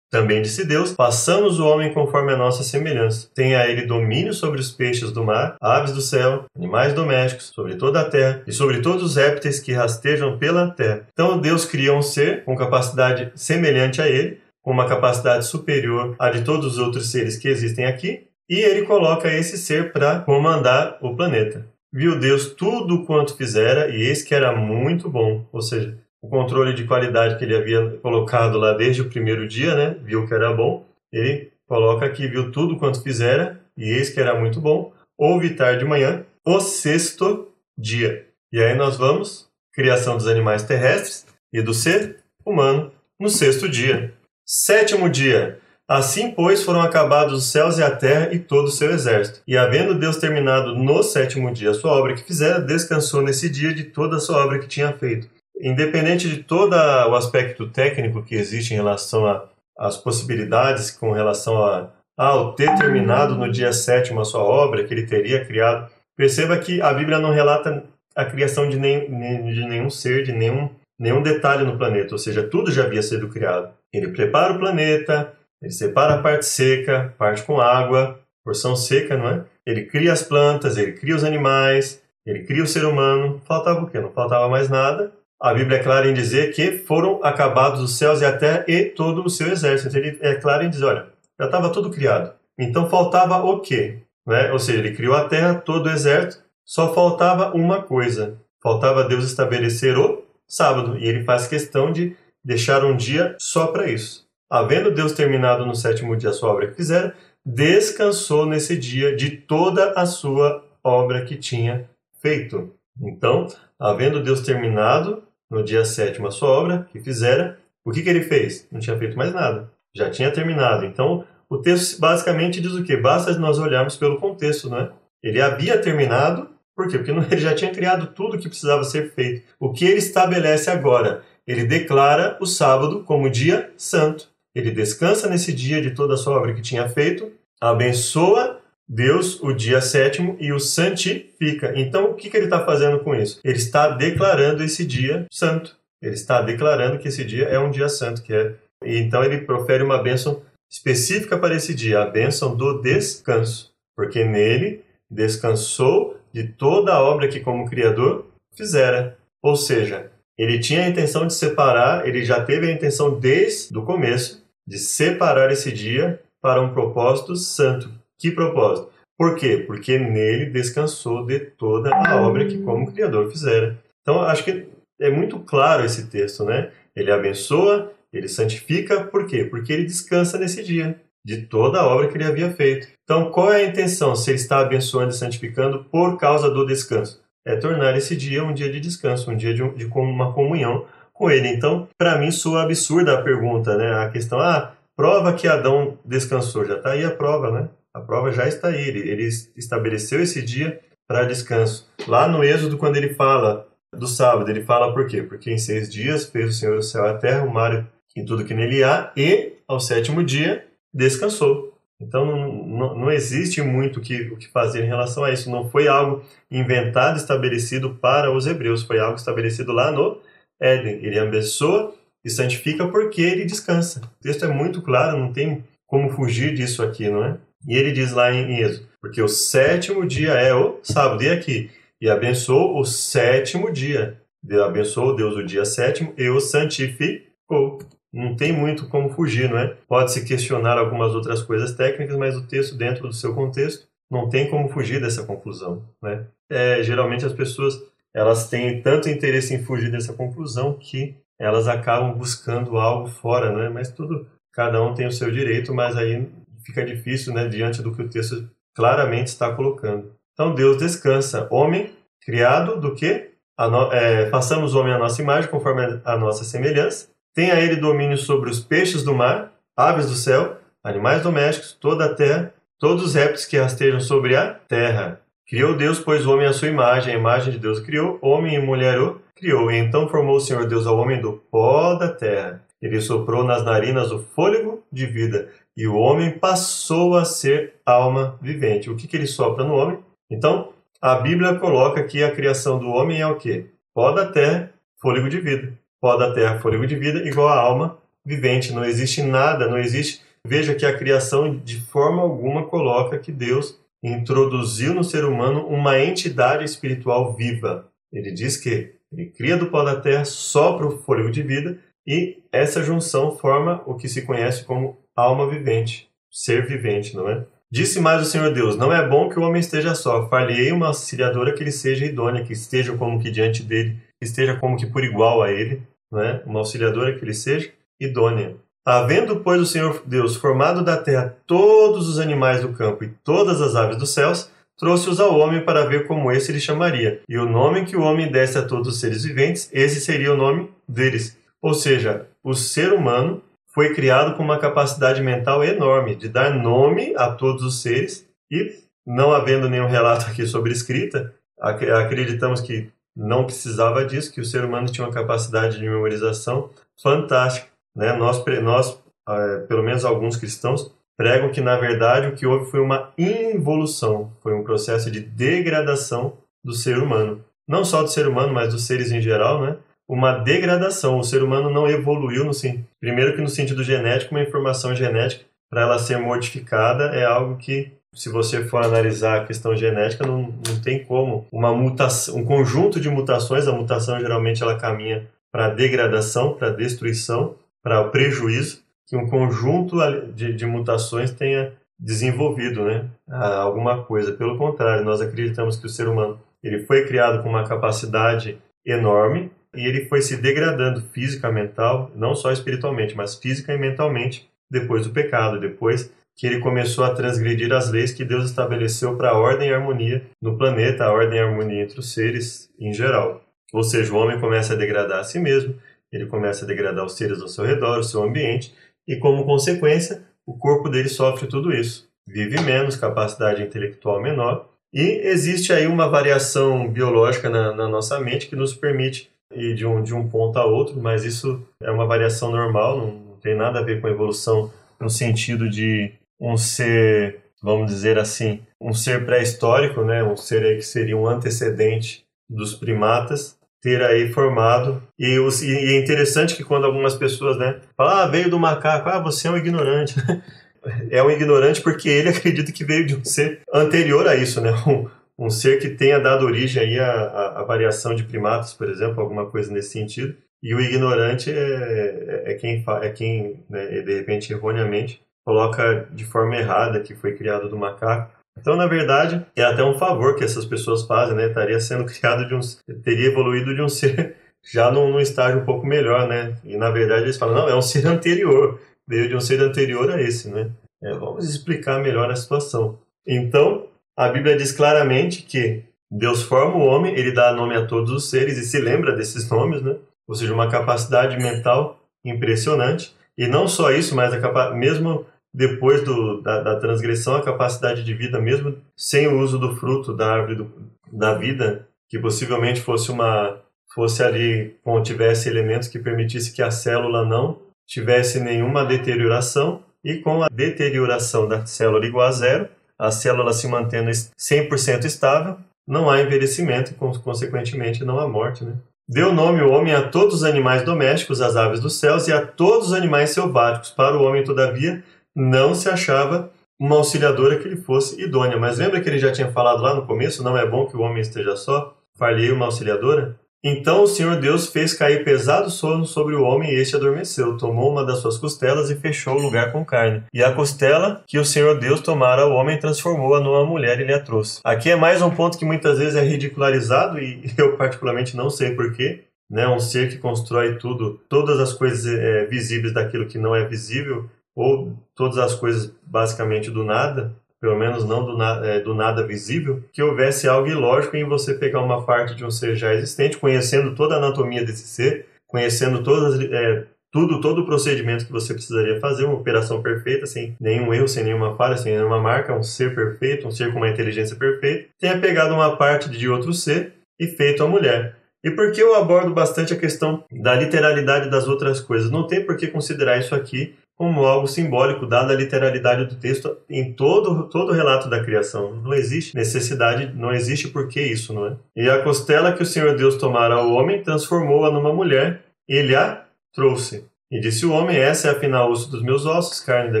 Também disse Deus: Passamos o homem conforme a nossa semelhança. Tenha ele domínio sobre os peixes do mar, aves do céu, animais domésticos, sobre toda a terra e sobre todos os répteis que rastejam pela terra. Então Deus cria um ser com capacidade semelhante a ele, uma capacidade superior à de todos os outros seres que existem aqui, e ele coloca esse ser para comandar o planeta. Viu Deus tudo quanto fizera, e eis que era muito bom. Ou seja, o controle de qualidade que ele havia colocado lá desde o primeiro dia, né? Viu que era bom. Ele coloca aqui, viu tudo quanto fizera, e eis que era muito bom. Houve tarde de manhã, o sexto dia. E aí nós vamos, criação dos animais terrestres e do ser humano no sexto dia. Sétimo dia. Assim, pois, foram acabados os céus e a terra e todo o seu exército. E havendo Deus terminado no sétimo dia a sua obra que fizera, descansou nesse dia de toda a sua obra que tinha feito. Independente de todo o aspecto técnico que existe em relação às possibilidades com relação a, ao ter terminado no dia sétimo a sua obra que ele teria criado, perceba que a Bíblia não relata a criação de, nem, de nenhum ser, de nenhum, nenhum detalhe no planeta, ou seja, tudo já havia sido criado. Ele prepara o planeta, ele separa a parte seca, parte com água, porção seca, não é? Ele cria as plantas, ele cria os animais, ele cria o ser humano. Faltava o quê? Não faltava mais nada. A Bíblia é clara em dizer que foram acabados os céus e a terra e todo o seu exército. Ele é claro em dizer, olha, já estava tudo criado. Então faltava o quê? Né? Ou seja, ele criou a terra, todo o exército, só faltava uma coisa. Faltava Deus estabelecer o sábado. E ele faz questão de deixar um dia só para isso. Havendo Deus terminado no sétimo dia a sua obra que fizera, descansou nesse dia de toda a sua obra que tinha feito. Então, havendo Deus terminado no dia sétimo a sua obra que fizera, o que, que ele fez? Não tinha feito mais nada. Já tinha terminado. Então, o texto basicamente diz o quê? Basta nós olharmos pelo contexto, né? Ele havia terminado, por quê? Porque ele já tinha criado tudo o que precisava ser feito. O que ele estabelece agora? Ele declara o sábado como dia santo. Ele descansa nesse dia de toda a sua obra que tinha feito, abençoa Deus o dia sétimo e o santifica. Então, o que, que ele está fazendo com isso? Ele está declarando esse dia santo. Ele está declarando que esse dia é um dia santo, que é. E então ele profere uma bênção específica para esse dia, a bênção do descanso, porque nele descansou de toda a obra que como criador fizera. Ou seja, ele tinha a intenção de separar, ele já teve a intenção desde o começo de separar esse dia para um propósito santo. Que propósito? Por quê? Porque nele descansou de toda a obra que como Criador fizera. Então, acho que é muito claro esse texto, né? Ele abençoa, ele santifica, por quê? Porque ele descansa nesse dia de toda a obra que ele havia feito. Então, qual é a intenção se ele está abençoando e santificando por causa do descanso? É tornar esse dia um dia de descanso, um dia de, de uma comunhão com ele. Então, para mim, soa absurda a pergunta, né? A questão, ah, prova que Adão descansou. Já está aí a prova, né? A prova já está aí. Ele, ele estabeleceu esse dia para descanso. Lá no Êxodo, quando ele fala do sábado, ele fala por quê? Porque em seis dias fez o Senhor o céu e a terra, o mar e tudo que nele há, e ao sétimo dia descansou. Então não, não, existe muito que, o que fazer em relação a isso. Não foi algo inventado, estabelecido para os hebreus, foi algo estabelecido lá no Éden. Ele abençoa e santifica porque ele descansa. O texto é muito claro, não tem como fugir disso aqui, não é? E ele diz lá em Êxodo, porque o sétimo dia é o sábado, e aqui, e abençoou o sétimo dia. Deus abençoou Deus o dia sétimo e o santificou não tem muito como fugir, não é? Pode-se questionar algumas outras coisas técnicas, mas o texto, dentro do seu contexto, não tem como fugir dessa conclusão, né? É, geralmente as pessoas elas têm tanto interesse em fugir dessa conclusão que elas acabam buscando algo fora, né? Mas tudo, cada um tem o seu direito, mas aí fica difícil, né? Diante do que o texto claramente está colocando. Então Deus descansa, homem criado do que? No, é, façamos o homem à nossa imagem, conforme a nossa semelhança, tem a ele domínio sobre os peixes do mar, aves do céu, animais domésticos, toda a terra, todos os répteis que rastejam sobre a terra. Criou Deus, pois o homem à sua imagem, a imagem de Deus criou, homem e mulher o criou. E então formou o Senhor Deus ao homem do pó da terra. Ele soprou nas narinas o fôlego de vida, e o homem passou a ser alma vivente. O que, que ele sopra no homem? Então, a Bíblia coloca que a criação do homem é o quê? Pó da terra, fôlego de vida pó da terra, fôlego de vida, igual a alma vivente. Não existe nada, não existe. Veja que a criação de forma alguma coloca que Deus introduziu no ser humano uma entidade espiritual viva. Ele diz que ele cria do pó da terra, sopra o fôlego de vida e essa junção forma o que se conhece como alma vivente, ser vivente, não é? Disse mais o Senhor Deus: Não é bom que o homem esteja só. Falhei uma auxiliadora que ele seja idônea, que esteja como que diante dele que esteja como que por igual a ele, né? uma auxiliadora que ele seja idônea. Havendo, pois, o Senhor Deus formado da terra todos os animais do campo e todas as aves dos céus, trouxe-os ao homem para ver como esse lhe chamaria. E o nome que o homem desse a todos os seres viventes, esse seria o nome deles. Ou seja, o ser humano foi criado com uma capacidade mental enorme de dar nome a todos os seres e, não havendo nenhum relato aqui sobre escrita, acreditamos que não precisava disso, que o ser humano tinha uma capacidade de memorização fantástica. Né? Nós, nós é, pelo menos alguns cristãos, pregam que, na verdade, o que houve foi uma involução, foi um processo de degradação do ser humano. Não só do ser humano, mas dos seres em geral, né? Uma degradação. O ser humano não evoluiu, no, primeiro que no sentido genético, uma informação genética, para ela ser modificada, é algo que se você for analisar a questão genética, não, não tem como uma mutação, um conjunto de mutações, a mutação geralmente ela caminha para degradação, para destruição, para o prejuízo, que um conjunto de, de mutações tenha desenvolvido, né, alguma coisa. Pelo contrário, nós acreditamos que o ser humano ele foi criado com uma capacidade enorme e ele foi se degradando física, mental, não só espiritualmente, mas física e mentalmente depois do pecado, depois que ele começou a transgredir as leis que Deus estabeleceu para a ordem e harmonia no planeta, a ordem e harmonia entre os seres em geral. Ou seja, o homem começa a degradar a si mesmo, ele começa a degradar os seres ao seu redor, o seu ambiente, e como consequência, o corpo dele sofre tudo isso. Vive menos, capacidade intelectual menor, e existe aí uma variação biológica na, na nossa mente que nos permite ir de um, de um ponto a outro, mas isso é uma variação normal, não, não tem nada a ver com evolução no sentido de um ser, vamos dizer assim, um ser pré-histórico, né, um ser aí que seria um antecedente dos primatas, ter aí formado. E, os, e é interessante que quando algumas pessoas, né, falam, ah, veio do macaco, ah, você é um ignorante. é um ignorante porque ele acredita que veio de um ser anterior a isso, né, um, um ser que tenha dado origem aí à, à, à variação de primatas, por exemplo, alguma coisa nesse sentido. E o ignorante é, é, é quem, é quem né, de repente, erroneamente, coloca de forma errada que foi criado do macaco. Então, na verdade, é até um favor que essas pessoas fazem, né? Estaria sendo criado de um, teria evoluído de um ser já num, num estágio um pouco melhor, né? E na verdade eles falam, não, é um ser anterior, veio de um ser anterior a esse, né? É, vamos explicar melhor a situação. Então, a Bíblia diz claramente que Deus forma o homem, ele dá nome a todos os seres e se lembra desses nomes, né? Ou seja, uma capacidade mental impressionante. E não só isso, mas a capa mesmo depois do, da, da, transgressão, a capacidade de vida, mesmo sem o uso do fruto da árvore do, da vida, que possivelmente fosse uma fosse ali, tivesse elementos que permitisse que a célula não tivesse nenhuma deterioração, e com a deterioração da célula igual a zero, a célula se mantendo 100% estável, não há envelhecimento e, consequentemente, não há morte. Né? Deu nome o homem a todos os animais domésticos, às aves dos céus e a todos os animais selváticos. Para o homem, todavia, não se achava uma auxiliadora que lhe fosse idônea. Mas lembra que ele já tinha falado lá no começo, não é bom que o homem esteja só? Falhei uma auxiliadora? Então o Senhor Deus fez cair pesado sono sobre o homem e este adormeceu. Tomou uma das suas costelas e fechou o lugar com carne. E a costela que o Senhor Deus tomara ao homem transformou-a numa mulher e lhe a trouxe. Aqui é mais um ponto que muitas vezes é ridicularizado e eu particularmente não sei porquê. Né? Um ser que constrói tudo, todas as coisas é, visíveis daquilo que não é visível, ou todas as coisas basicamente do nada, pelo menos não do, na, é, do, nada visível, que houvesse algo ilógico em você pegar uma parte de um ser já existente, conhecendo toda a anatomia desse ser, conhecendo todas, é, tudo, todo o procedimento que você precisaria fazer, uma operação perfeita, sem nenhum erro, sem nenhuma falha, sem nenhuma marca, um ser perfeito, um ser com uma inteligência perfeita, tenha pegado uma parte de outro ser e feito a mulher. E por que eu abordo bastante a questão da literalidade das outras coisas? Não tem por que considerar isso aqui como algo simbólico, dada a literalidade do texto em todo, todo o relato da criação. Não existe necessidade, não existe por que isso, não é? E a costela que o Senhor Deus tomara ao homem, transformou-a numa mulher, e ele a trouxe. E disse o homem, essa é afinal osso dos meus ossos, carne da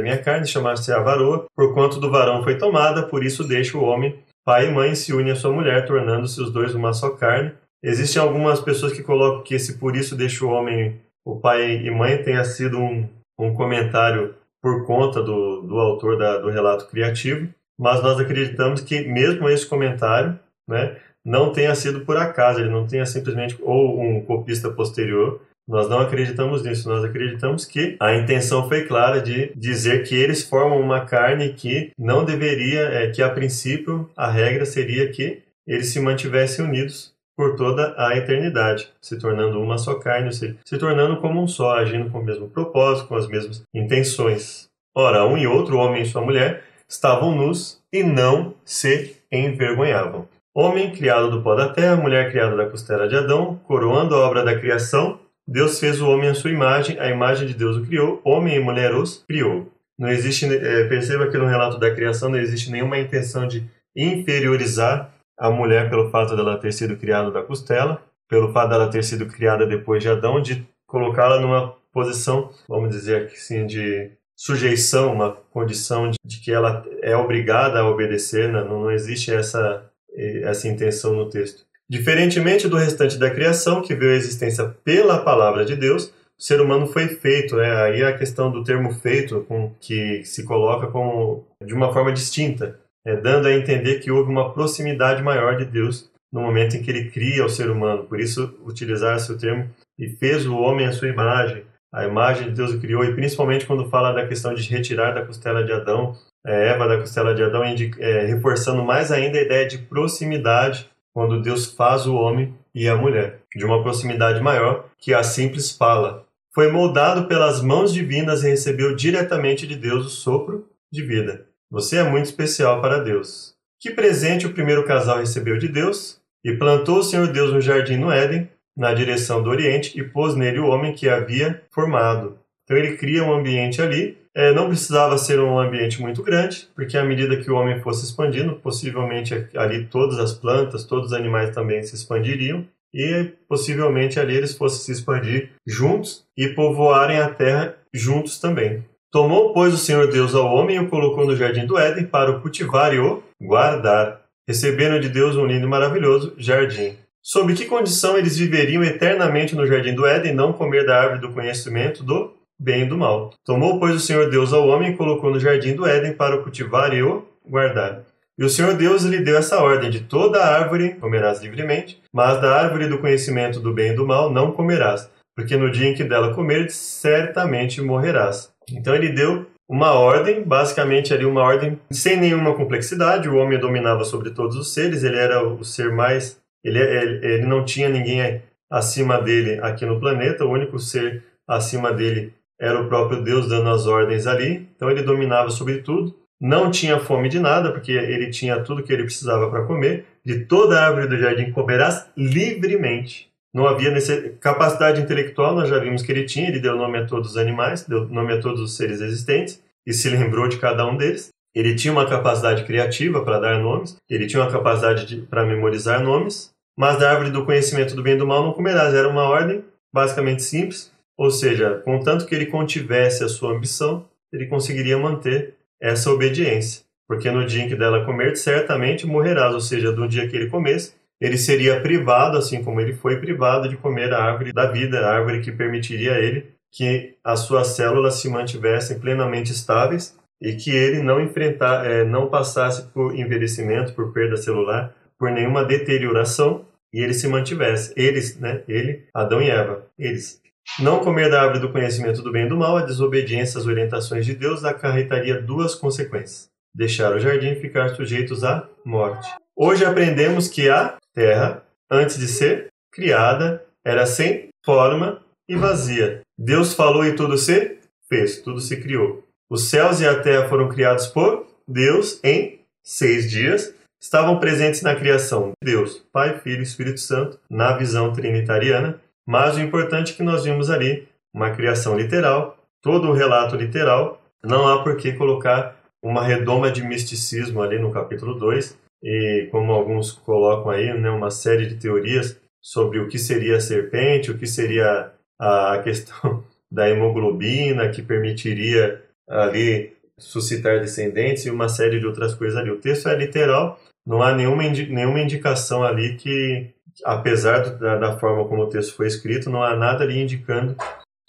minha carne, chamar-se a varoa, porquanto do varão foi tomada, por isso deixa o homem, pai e mãe, se une à sua mulher, tornando-se os dois uma só carne. Existem algumas pessoas que colocam que esse por isso deixa o homem, o pai e mãe, tenha sido um, um comentário por conta do, do autor da, do relato criativo, mas nós acreditamos que mesmo esse comentário né, não tenha sido por acaso, ele não tenha simplesmente ou um copista posterior. Nós não acreditamos nisso, nós acreditamos que a intenção foi clara de dizer que eles formam uma carne que não deveria, é, que a princípio a regra seria que eles se mantivessem unidos por toda a eternidade, se tornando uma só carne, ou seja, se tornando como um só, agindo com o mesmo propósito, com as mesmas intenções. Ora, um e outro, homem e sua mulher, estavam nus e não se envergonhavam. Homem criado do pó da terra, mulher criada da costela de Adão, coroando a obra da criação, Deus fez o homem à sua imagem, a imagem de Deus o criou, homem e mulher os criou. Não existe, é, perceba que no relato da criação não existe nenhuma intenção de inferiorizar a mulher pelo fato dela ter sido criada da costela, pelo fato dela ter sido criada depois de Adão, de colocá-la numa posição, vamos dizer assim, de sujeição, uma condição de, de que ela é obrigada a obedecer, né? não, não existe essa, essa intenção no texto. Diferentemente do restante da criação, que veio a existência pela palavra de Deus, o ser humano foi feito, né? Aí a questão do termo feito, com, que se coloca como de uma forma distinta, né? dando a entender que houve uma proximidade maior de Deus no momento em que ele cria o ser humano. Por isso, utilizar-se o termo e fez o homem à sua imagem. A imagem de Deus o criou, e principalmente quando fala da questão de retirar da costela de Adão, é, Eva da costela de Adão, é, reforçando mais ainda a ideia de proximidade quando Deus faz o homem e a mulher, de uma proximidade maior que a simples fala. Foi moldado pelas mãos divinas e recebeu diretamente de Deus o sopro de vida. Você é muito especial para Deus. Que presente o primeiro casal recebeu de Deus? E plantou o Senhor Deus um jardim no Éden, na direção do Oriente, e pôs nele o homem que havia formado. Então ele cria um ambiente ali. É, não precisava ser um ambiente muito grande, porque à medida que o homem fosse expandindo, possivelmente ali todas as plantas, todos os animais também se expandiriam e possivelmente ali eles fossem se expandir juntos e povoarem a terra juntos também. Tomou, pois, o Senhor Deus ao homem e o colocou no jardim do Éden para o cultivar e o guardar, recebendo de Deus um lindo e maravilhoso jardim. Sob que condição eles viveriam eternamente no jardim do Éden, não comer da árvore do conhecimento do bem e do mal? Tomou, pois, o Senhor Deus ao homem e colocou no jardim do Éden para o cultivar e o guardar. E o Senhor Deus lhe deu essa ordem: de toda árvore comerás livremente, mas da árvore do conhecimento do bem e do mal não comerás, porque no dia em que dela comeres, certamente morrerás. Então ele deu uma ordem, basicamente ali uma ordem sem nenhuma complexidade. O homem dominava sobre todos os seres, ele era o ser mais. Ele, ele, ele não tinha ninguém acima dele aqui no planeta, o único ser acima dele era o próprio Deus dando as ordens ali. Então ele dominava sobre tudo. Não tinha fome de nada, porque ele tinha tudo que ele precisava para comer. De toda a árvore do jardim comerás livremente não havia nesse... capacidade intelectual, nós já vimos que ele tinha, ele deu nome a todos os animais, deu nome a todos os seres existentes e se lembrou de cada um deles. Ele tinha uma capacidade criativa para dar nomes, ele tinha uma capacidade para memorizar nomes, mas da árvore do conhecimento do bem e do mal não comerás. Era uma ordem basicamente simples, ou seja, contanto que ele contivesse a sua ambição, ele conseguiria manter essa obediência. Porque no dia em que dela comer, certamente morrerás, ou seja, do dia que ele comesse, ele seria privado, assim como ele foi privado, de comer a árvore da vida, a árvore que permitiria a ele que as suas células se mantivessem plenamente estáveis e que ele não enfrentar, é, não passasse por envelhecimento, por perda celular, por nenhuma deterioração e ele se mantivesse. Eles, né? Ele, Adão e Eva, eles. Não comer da árvore do conhecimento do bem e do mal, a desobediência às orientações de Deus acarretaria duas consequências: deixar o jardim e ficar sujeitos à morte. Hoje aprendemos que a terra, antes de ser criada, era sem forma e vazia. Deus falou e tudo se fez, tudo se criou. Os céus e a terra foram criados por Deus em seis dias. Estavam presentes na criação de Deus, Pai, Filho e Espírito Santo, na visão trinitariana. Mas o importante é que nós vimos ali uma criação literal, todo o relato literal. Não há por que colocar uma redoma de misticismo ali no capítulo 2, e como alguns colocam aí, né, uma série de teorias sobre o que seria a serpente, o que seria a questão da hemoglobina que permitiria ali suscitar descendentes e uma série de outras coisas ali. O texto é literal, não há nenhuma, indi nenhuma indicação ali que, apesar do, da, da, forma como o texto foi escrito, não há nada ali indicando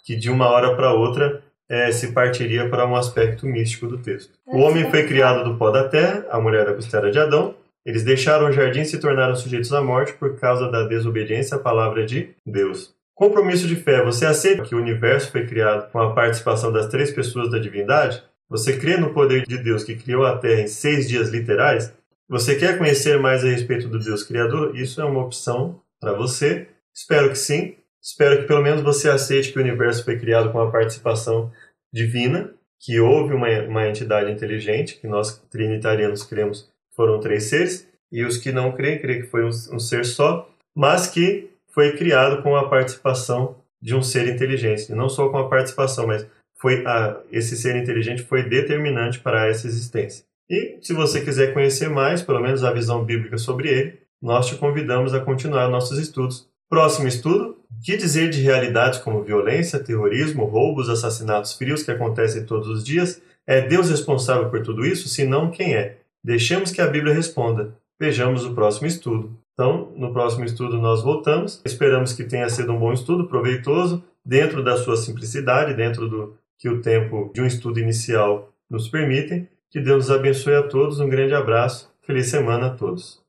que de uma hora para outra é, se partiria para um aspecto místico do texto. O homem foi criado do pó da terra, a mulher da costela de Adão, eles deixaram o jardim e se tornaram sujeitos à morte por causa da desobediência à palavra de Deus. Compromisso de fé. Você aceita que o universo foi criado com a participação das três pessoas da divindade? Você crê no poder de Deus que criou a Terra em seis dias literais? Você quer conhecer mais a respeito do Deus Criador? Isso é uma opção para você. Espero que sim. Espero que pelo menos você aceite que o universo foi criado com a participação divina, que houve uma, uma entidade inteligente, que nós trinitarianos cremos foram três seres, e os que não creem, creem que foi um, um ser só, mas que foi criado com a participação de um ser inteligente. E não só com a participação, mas foi a, esse ser inteligente foi determinante para essa existência. E se você quiser conhecer mais, pelo menos a visão bíblica sobre ele, nós te convidamos a continuar nossos estudos Próximo estudo: que dizer de realidades como violência, terrorismo, roubos, assassinatos frios que acontecem todos os dias? É Deus responsável por tudo isso? Se não, quem é? Deixemos que a Bíblia responda. Vejamos o próximo estudo. Então, no próximo estudo nós voltamos. Esperamos que tenha sido um bom estudo, proveitoso, dentro da sua simplicidade, dentro do que o tempo de um estudo inicial nos permite. Que Deus nos abençoe a todos. Um grande abraço. Feliz semana a todos.